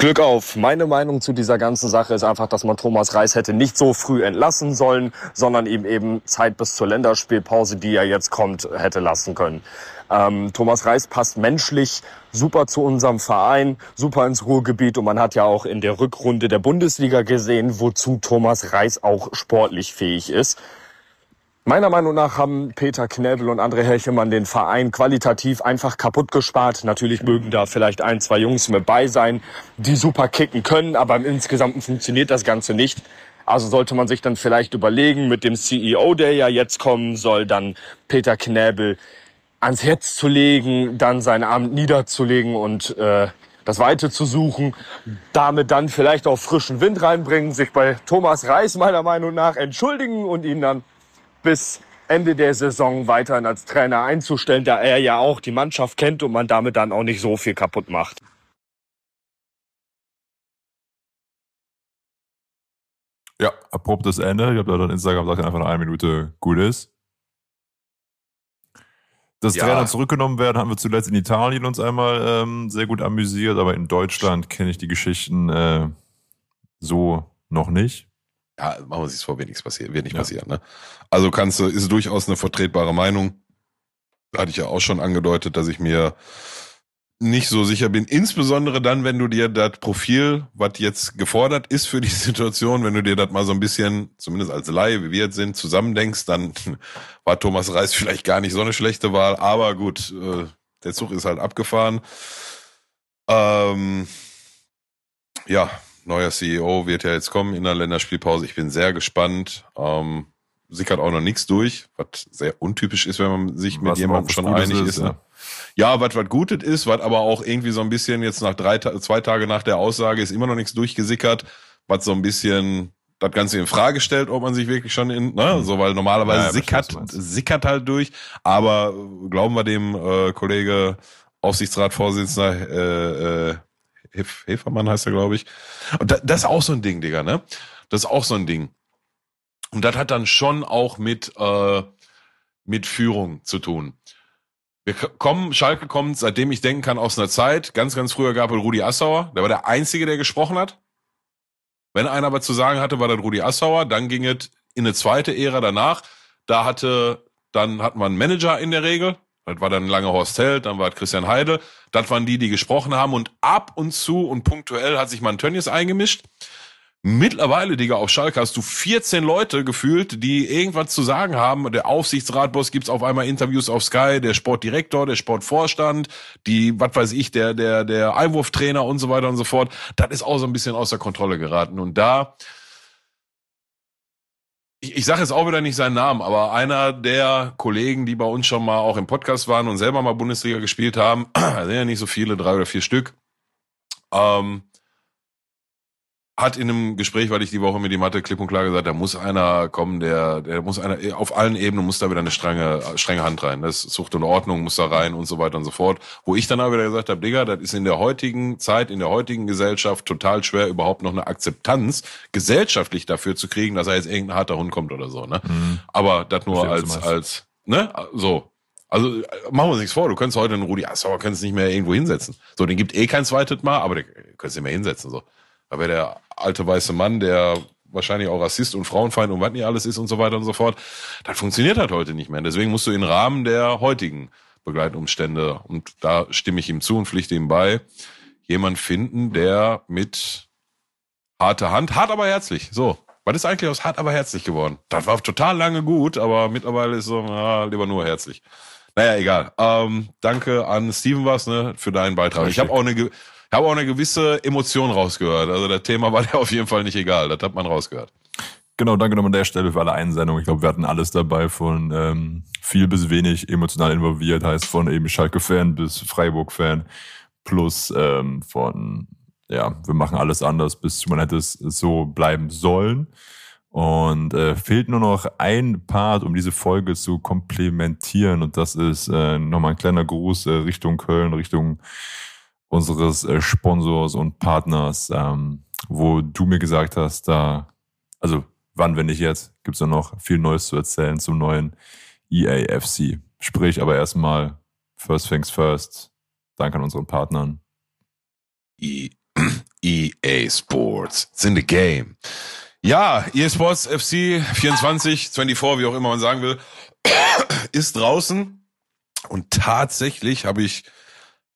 Glück auf. Meine Meinung zu dieser ganzen Sache ist einfach, dass man Thomas Reis hätte nicht so früh entlassen sollen, sondern ihm eben Zeit bis zur Länderspielpause, die ja jetzt kommt, hätte lassen können. Ähm, Thomas Reis passt menschlich super zu unserem Verein, super ins Ruhrgebiet und man hat ja auch in der Rückrunde der Bundesliga gesehen, wozu Thomas Reis auch sportlich fähig ist. Meiner Meinung nach haben Peter Knebel und André Helchemann den Verein qualitativ einfach kaputt gespart. Natürlich mögen da vielleicht ein, zwei Jungs mit bei sein, die super kicken können, aber im Insgesamten funktioniert das Ganze nicht. Also sollte man sich dann vielleicht überlegen, mit dem CEO, der ja jetzt kommen soll, dann Peter Knebel ans Herz zu legen, dann sein Amt niederzulegen und äh, das Weite zu suchen, damit dann vielleicht auch frischen Wind reinbringen, sich bei Thomas Reis meiner Meinung nach entschuldigen und ihn dann bis Ende der Saison weiterhin als Trainer einzustellen, da er ja auch die Mannschaft kennt und man damit dann auch nicht so viel kaputt macht. Ja, abruptes Ende. Ich habe da dann Instagram gesagt, einfach nach einer Minute gut ist. Dass ja. Trainer zurückgenommen werden, haben wir zuletzt in Italien uns einmal ähm, sehr gut amüsiert, aber in Deutschland kenne ich die Geschichten äh, so noch nicht ja, machen wir sich vor, wird nichts passieren, wird nicht ja. passieren. Ne? Also kannst du, ist durchaus eine vertretbare Meinung. Hatte ich ja auch schon angedeutet, dass ich mir nicht so sicher bin. Insbesondere dann, wenn du dir das Profil, was jetzt gefordert ist für die Situation, wenn du dir das mal so ein bisschen, zumindest als Laie, wie wir jetzt sind, zusammendenkst, dann war Thomas Reis vielleicht gar nicht so eine schlechte Wahl. Aber gut, äh, der Zug ist halt abgefahren. Ähm, ja, neuer CEO wird ja jetzt kommen in der Länderspielpause. Ich bin sehr gespannt. Ähm, sickert auch noch nichts durch, was sehr untypisch ist, wenn man sich mit was jemandem schon einig ist. ist ne? Ja, was was Gutes ist, was aber auch irgendwie so ein bisschen jetzt nach drei, zwei Tage nach der Aussage ist immer noch nichts durchgesickert, was so ein bisschen das Ganze in Frage stellt, ob man sich wirklich schon in, ne, mhm. so weil normalerweise ja, sickert, sickert halt durch, aber glauben wir dem äh, Kollege Aufsichtsratsvorsitzender äh, äh, Hef Hefermann heißt er, glaube ich. Und das, das ist auch so ein Ding, Digga, ne? Das ist auch so ein Ding. Und das hat dann schon auch mit, äh, mit Führung zu tun. Wir kommen, Schalke kommt, seitdem ich denken kann, aus einer Zeit. Ganz, ganz früher gab es Rudi Assauer. Der war der Einzige, der gesprochen hat. Wenn einer aber zu sagen hatte, war das Rudi Assauer. Dann ging es in eine zweite Ära danach. Da hatte, dann hat man einen Manager in der Regel. Das war dann lange Horst Held, dann war es Christian Heidel. Das waren die, die gesprochen haben. Und ab und zu und punktuell hat sich mal eingemischt. Mittlerweile, Digga, auf Schalke hast du 14 Leute gefühlt, die irgendwas zu sagen haben. Der Aufsichtsratboss gibt's auf einmal Interviews auf Sky, der Sportdirektor, der Sportvorstand, die, was weiß ich, der, der, der Einwurftrainer und so weiter und so fort. Das ist auch so ein bisschen außer Kontrolle geraten. Und da, ich, ich sage jetzt auch wieder nicht seinen Namen, aber einer der Kollegen, die bei uns schon mal auch im Podcast waren und selber mal Bundesliga gespielt haben, sind ja nicht so viele, drei oder vier Stück, ähm, hat in einem Gespräch, weil ich die Woche mit ihm hatte, klipp und klar gesagt, da muss einer kommen, der, der muss einer, auf allen Ebenen muss da wieder eine strenge, strenge Hand rein. Das Zucht und Ordnung muss da rein und so weiter und so fort. Wo ich dann aber wieder gesagt habe, Digga, das ist in der heutigen Zeit, in der heutigen Gesellschaft total schwer, überhaupt noch eine Akzeptanz gesellschaftlich dafür zu kriegen, dass er jetzt irgendein harter Hund kommt oder so, ne? Mhm. Aber das nur als, als, ne? So. Also machen wir uns nichts vor, du könntest heute einen Rudi Assauer könntest nicht mehr irgendwo hinsetzen. So, den gibt eh kein zweites Mal, aber den könntest du nicht mehr hinsetzen. So. Da wäre der alte weiße Mann, der wahrscheinlich auch Rassist und Frauenfeind und was nicht alles ist und so weiter und so fort. Das funktioniert halt heute nicht mehr. Deswegen musst du im Rahmen der heutigen Begleitumstände, und da stimme ich ihm zu und pflichte ihm bei, jemand finden, der mit harter Hand, hart aber herzlich, so. Was ist eigentlich aus hart aber herzlich geworden? Das war total lange gut, aber mittlerweile ist so, na, lieber nur herzlich. Naja, egal. Ähm, danke an Steven was, ne, für deinen Beitrag. Ich habe auch eine, habe auch eine gewisse Emotion rausgehört. Also das Thema war dir auf jeden Fall nicht egal. Das hat man rausgehört. Genau, danke nochmal an der Stelle für alle Einsendungen. Ich glaube, wir hatten alles dabei von ähm, viel bis wenig emotional involviert, heißt von eben Schalke-Fan bis Freiburg-Fan plus ähm, von, ja, wir machen alles anders, bis man hätte es so bleiben sollen. Und äh, fehlt nur noch ein Part, um diese Folge zu komplementieren. Und das ist äh, nochmal ein kleiner Gruß äh, Richtung Köln, Richtung unseres äh, Sponsors und Partners, ähm, wo du mir gesagt hast, da, also wann, wenn nicht jetzt, gibt es ja noch viel Neues zu erzählen zum neuen EAFC. Sprich aber erstmal First Things First. Danke an unseren Partnern. EA Sports. It's in the game. Ja, EA Sports FC 24, 24, wie auch immer man sagen will, ist draußen. Und tatsächlich habe ich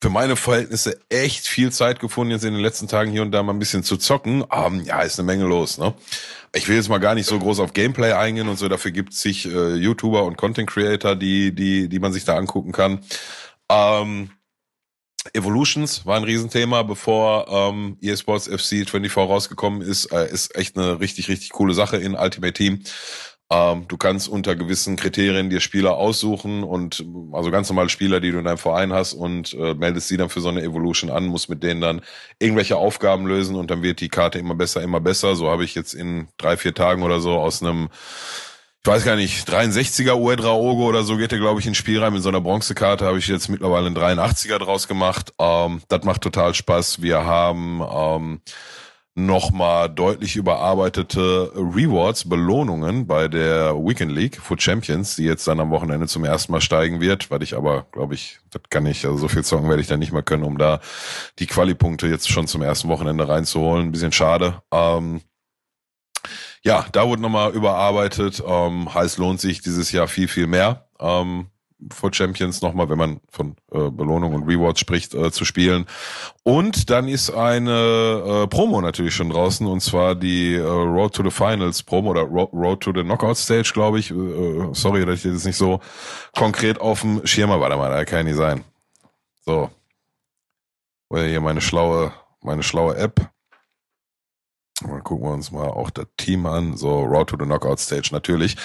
für meine Verhältnisse echt viel Zeit gefunden, jetzt in den letzten Tagen hier und da mal ein bisschen zu zocken. Um, ja, ist eine Menge los, ne? Ich will jetzt mal gar nicht so groß auf Gameplay eingehen und so, dafür gibt es sich äh, YouTuber und Content Creator, die, die, die man sich da angucken kann. Ähm, Evolutions war ein Riesenthema, bevor ähm, eSports FC 24 rausgekommen ist. Äh, ist echt eine richtig, richtig coole Sache in Ultimate Team. Ähm, du kannst unter gewissen Kriterien dir Spieler aussuchen und also ganz normale Spieler, die du in deinem Verein hast und äh, meldest sie dann für so eine Evolution an, musst mit denen dann irgendwelche Aufgaben lösen und dann wird die Karte immer besser, immer besser. So habe ich jetzt in drei, vier Tagen oder so aus einem ich weiß gar nicht, 63er Uedraogo oder so geht der, glaube ich, ins Spiel rein. Mit so einer Bronzekarte habe ich jetzt mittlerweile einen 83er draus gemacht. Ähm, das macht total Spaß. Wir haben ähm, nochmal deutlich überarbeitete Rewards, Belohnungen bei der Weekend League for Champions, die jetzt dann am Wochenende zum ersten Mal steigen wird, weil ich aber, glaube ich, das kann ich, also so viel zocken werde ich dann nicht mehr können, um da die Quali-Punkte jetzt schon zum ersten Wochenende reinzuholen. Ein bisschen schade. Ähm, ja, da wurde nochmal überarbeitet. Ähm, heißt, lohnt sich dieses Jahr viel, viel mehr. Ähm, for Champions nochmal, wenn man von äh, Belohnung und Rewards spricht, äh, zu spielen. Und dann ist eine äh, Promo natürlich schon draußen und zwar die äh, Road to the Finals Promo oder Ro Road to the Knockout Stage, glaube ich. Äh, äh, sorry, dass ich das nicht so konkret auf dem Schirm habe. Warte mal, da kann nicht sein. So. Weil hier meine schlaue, meine schlaue App. Mal gucken wir uns mal auch das Team an. So, Road to the Knockout Stage natürlich.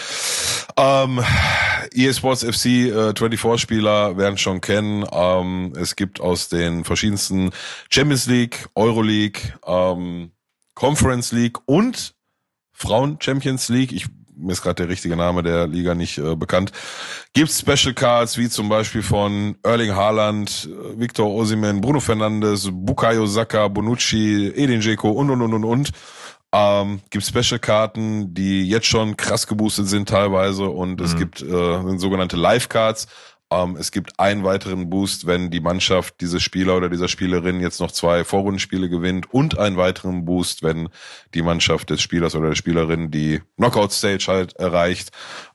Ähm, eSports FC äh, 24-Spieler werden schon kennen. Ähm, es gibt aus den verschiedensten Champions League, Euroleague, ähm, Conference League und Frauen Champions League. Ich mir ist gerade der richtige Name der Liga nicht äh, bekannt. Gibt Special Cards wie zum Beispiel von Erling Haaland, Victor Osimen, Bruno Fernandes, Bukayo Saka, Bonucci, Edin Dzeko und und und und und. Ähm, gibt Special-Karten, die jetzt schon krass geboostet sind teilweise und mhm. es gibt äh, sogenannte Live-Cards. Ähm, es gibt einen weiteren Boost, wenn die Mannschaft, diese Spieler oder dieser Spielerin jetzt noch zwei Vorrundenspiele gewinnt und einen weiteren Boost, wenn die Mannschaft des Spielers oder der Spielerin die Knockout-Stage halt erreicht.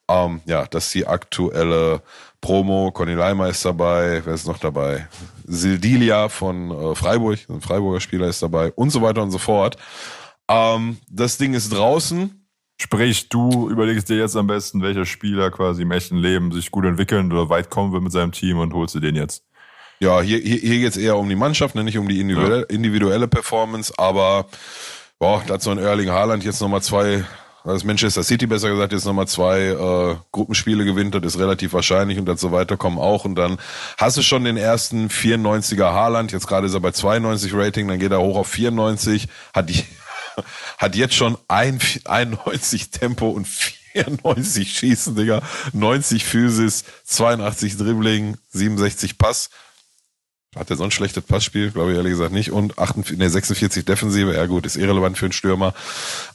Ähm, ja, das ist die aktuelle Promo. Conny Leimer ist dabei. Wer ist noch dabei? Sildilia von äh, Freiburg, ein Freiburger Spieler ist dabei und so weiter und so fort. Ähm, das Ding ist draußen. Sprich, du überlegst dir jetzt am besten, welcher Spieler quasi im echten Leben sich gut entwickeln oder weit kommen will mit seinem Team und holst du den jetzt. Ja, hier, hier, hier geht es eher um die Mannschaft, ne, nicht um die individuelle, ja. individuelle Performance, aber boah, da hat so ein Erling Haaland jetzt nochmal zwei, das Manchester City besser gesagt, jetzt nochmal zwei äh, Gruppenspiele gewinnt, das ist relativ wahrscheinlich und dann so weiter kommen auch und dann hast du schon den ersten 94er Haaland, jetzt gerade ist er bei 92 Rating, dann geht er hoch auf 94, hat die hat jetzt schon ein, 91 Tempo und 94 Schießen, Digga. 90 Physis, 82 Dribbling, 67 Pass. Hat er so ein schlechtes Passspiel? Glaube ich ehrlich gesagt nicht. Und 48, nee, 46 Defensive. Ja gut, ist irrelevant für einen Stürmer.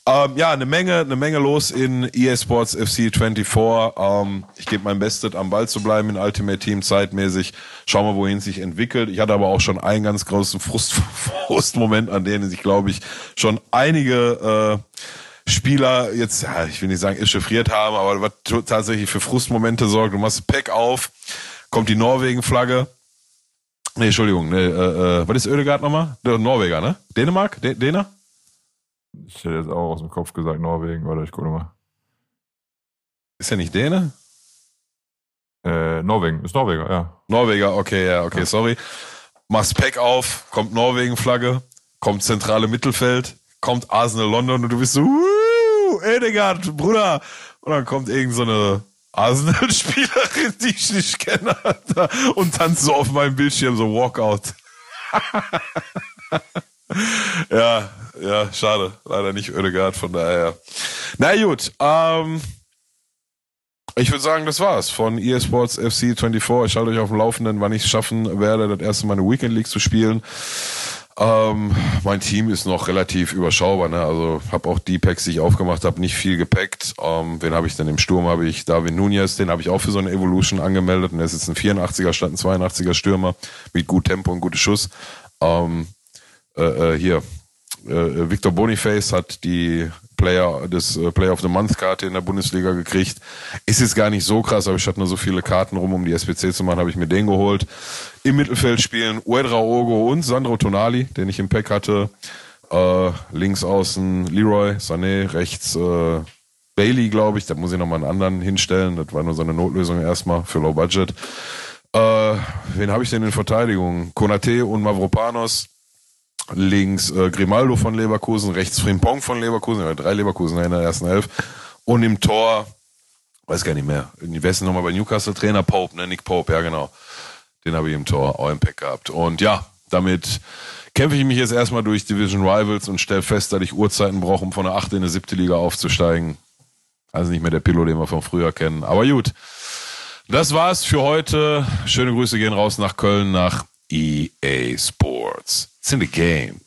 Ähm, ja, eine Menge, eine Menge los in EA Sports FC 24. Ähm, ich gebe mein Bestes, am Ball zu bleiben in Ultimate Team zeitmäßig. Schauen wir, wohin es sich entwickelt. Ich hatte aber auch schon einen ganz großen Frust, Frustmoment, an denen sich, glaube ich, schon einige äh, Spieler jetzt, ja, ich will nicht sagen, echauffiert haben, aber was tatsächlich für Frustmomente sorgt. Du machst Pack auf, kommt die Norwegen-Flagge Nee, Entschuldigung, nee, äh, äh, was ist Ödegard nochmal? Der Norweger, ne? Dänemark? D Däner? Ich hätte jetzt auch aus dem Kopf gesagt Norwegen, oder ich gucke mal. Ist er nicht Däne? Äh, Norwegen, ist Norweger, ja. Norweger, okay, ja, okay, ja. sorry. Machst Pack auf, kommt Norwegen-Flagge, kommt zentrale Mittelfeld, kommt Arsenal London und du bist so, Wuh, Ödegard, Bruder. Und dann kommt irgend so eine Arsenal-Spielerin, die ich nicht kenne, und tanzt so auf meinem Bildschirm so Walkout. ja, ja, schade. Leider nicht Ödegard, von daher. Na gut, ähm, ich würde sagen, das war's von eSports FC 24. Ich halte euch auf dem Laufenden, wann ich es schaffen werde, das erste Mal eine Weekend League zu spielen. Ähm, mein Team ist noch relativ überschaubar. Ne? Also habe auch die Packs, die ich aufgemacht habe, nicht viel gepackt. Ähm, wen habe ich denn im Sturm? Habe ich David Nunez, den habe ich auch für so eine Evolution angemeldet. Und der ist jetzt ein 84er statt ein 82er Stürmer mit gut Tempo und gutem Schuss. Ähm, äh, äh, hier, äh, Victor Boniface hat die Player des äh, Player of the Month Karte in der Bundesliga gekriegt. Ist jetzt gar nicht so krass, aber ich hatte nur so viele Karten rum, um die SPC zu machen, habe ich mir den geholt. Im Mittelfeld spielen Uedra Ogo und Sandro Tonali, den ich im Pack hatte. Äh, links außen Leroy Sané, rechts äh, Bailey, glaube ich. Da muss ich nochmal einen anderen hinstellen. Das war nur so eine Notlösung erstmal für Low Budget. Äh, wen habe ich denn in Verteidigung? Konate und Mavropanos links äh, Grimaldo von Leverkusen, rechts Frimpong von Leverkusen, ja, drei Leverkusen in der ersten Elf. Und im Tor, weiß gar nicht mehr, ist nochmal bei Newcastle Trainer? Pope, ne? Nick Pope, ja genau. Den habe ich im Tor auch im Pack gehabt. Und ja, damit kämpfe ich mich jetzt erstmal durch Division Rivals und stelle fest, dass ich Uhrzeiten brauche, um von der 8. in die 7. Liga aufzusteigen. Also nicht mehr der Pillow, den wir von früher kennen. Aber gut. Das war's für heute. Schöne Grüße gehen raus nach Köln, nach EA Sports. It's in the game.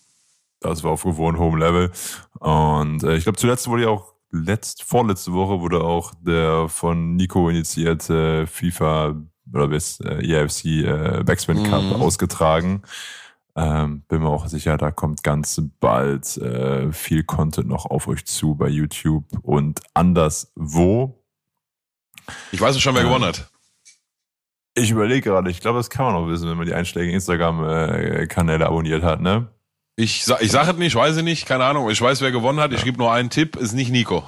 Das war auf gewohnt Home Level. Und äh, ich glaube, zuletzt wurde ja auch letzt, vorletzte Woche wurde auch der von Nico initiierte FIFA oder bis äh, EFC äh, Backspin Cup mhm. ausgetragen. Ähm, bin mir auch sicher, da kommt ganz bald äh, viel Content noch auf euch zu bei YouTube und anderswo. Ich weiß schon, wer ähm, gewonnen hat. Ich überlege gerade, ich glaube, das kann man auch wissen, wenn man die einschlägigen Instagram-Kanäle abonniert hat, ne? Ich, ich sage es nicht, weiß ich nicht, keine Ahnung. Ich weiß, wer gewonnen hat. Ich gebe nur einen Tipp, ist nicht Nico.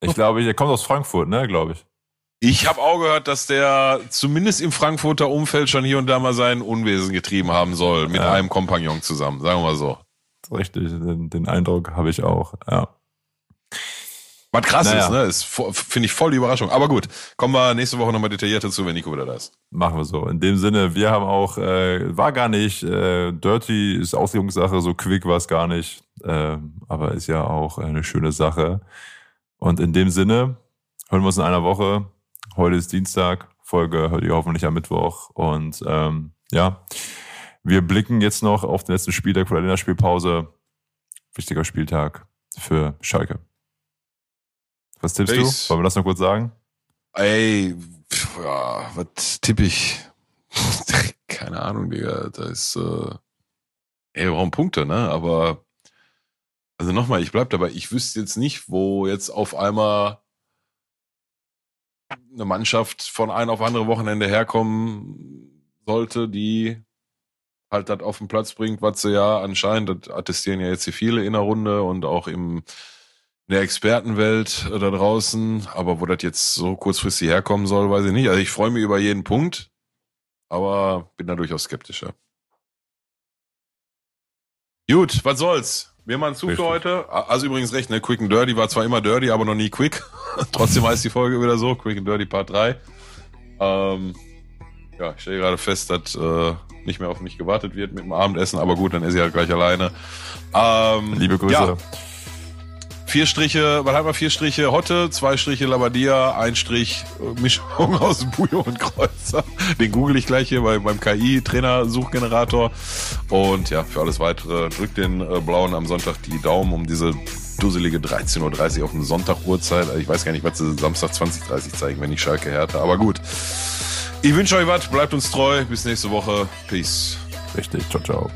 Ich glaube, der kommt aus Frankfurt, ne, glaube ich. Ich habe auch gehört, dass der zumindest im Frankfurter Umfeld schon hier und da mal sein Unwesen getrieben haben soll, mit ja. einem Kompagnon zusammen, sagen wir mal so. Richtig, den, den Eindruck habe ich auch, ja. Was krass naja. ist, ne? Ist, finde ich voll die Überraschung. Aber gut, kommen wir nächste Woche nochmal detailliert dazu, wenn Nico wieder da ist. Machen wir so. In dem Sinne, wir haben auch, äh, war gar nicht, äh, Dirty ist Auslegungssache, so quick war es gar nicht. Äh, aber ist ja auch eine schöne Sache. Und in dem Sinne, hören wir uns in einer Woche. Heute ist Dienstag, Folge hört ihr hoffentlich am Mittwoch. Und ähm, ja, wir blicken jetzt noch auf den letzten Spieltag vor der Länderspielpause. Wichtiger Spieltag für Schalke. Was tippst Peace. du? Wollen wir das noch kurz sagen? Ey, ja, was tippe ich? Keine Ahnung, Digga. Da ist, äh, ey, wir brauchen Punkte, ne? Aber, also nochmal, ich bleib dabei. Ich wüsste jetzt nicht, wo jetzt auf einmal eine Mannschaft von ein auf andere Wochenende herkommen sollte, die halt das auf den Platz bringt, was sie ja anscheinend, das attestieren ja jetzt hier viele in der Runde und auch im, in der Expertenwelt da draußen, aber wo das jetzt so kurzfristig herkommen soll, weiß ich nicht. Also ich freue mich über jeden Punkt, aber bin da durchaus skeptischer. Gut, was soll's? Wir machen zu für heute. Also übrigens recht, ne? Quick and Dirty war zwar immer dirty, aber noch nie quick. Trotzdem heißt die Folge wieder so, Quick and Dirty Part 3. Ähm, ja, ich stelle gerade fest, dass äh, nicht mehr auf mich gewartet wird mit dem Abendessen, aber gut, dann ist sie halt gleich alleine. Ähm, Liebe Grüße. Ja. Vier Striche, was haben wir? Vier Striche Hotte, zwei Striche Labadia, ein Strich äh, Mischung aus Bujo und Kreuzer. Den google ich gleich hier bei, beim KI-Trainer-Suchgenerator. Und ja, für alles weitere drückt den äh, blauen am Sonntag die Daumen um diese dusselige 13.30 Uhr auf dem Sonntag Uhrzeit. Ich weiß gar nicht, was sie Samstag 20.30 zeigen, wenn ich Schalke härte. Aber gut. Ich wünsche euch was, bleibt uns treu. Bis nächste Woche. Peace. Richtig, ciao, ciao.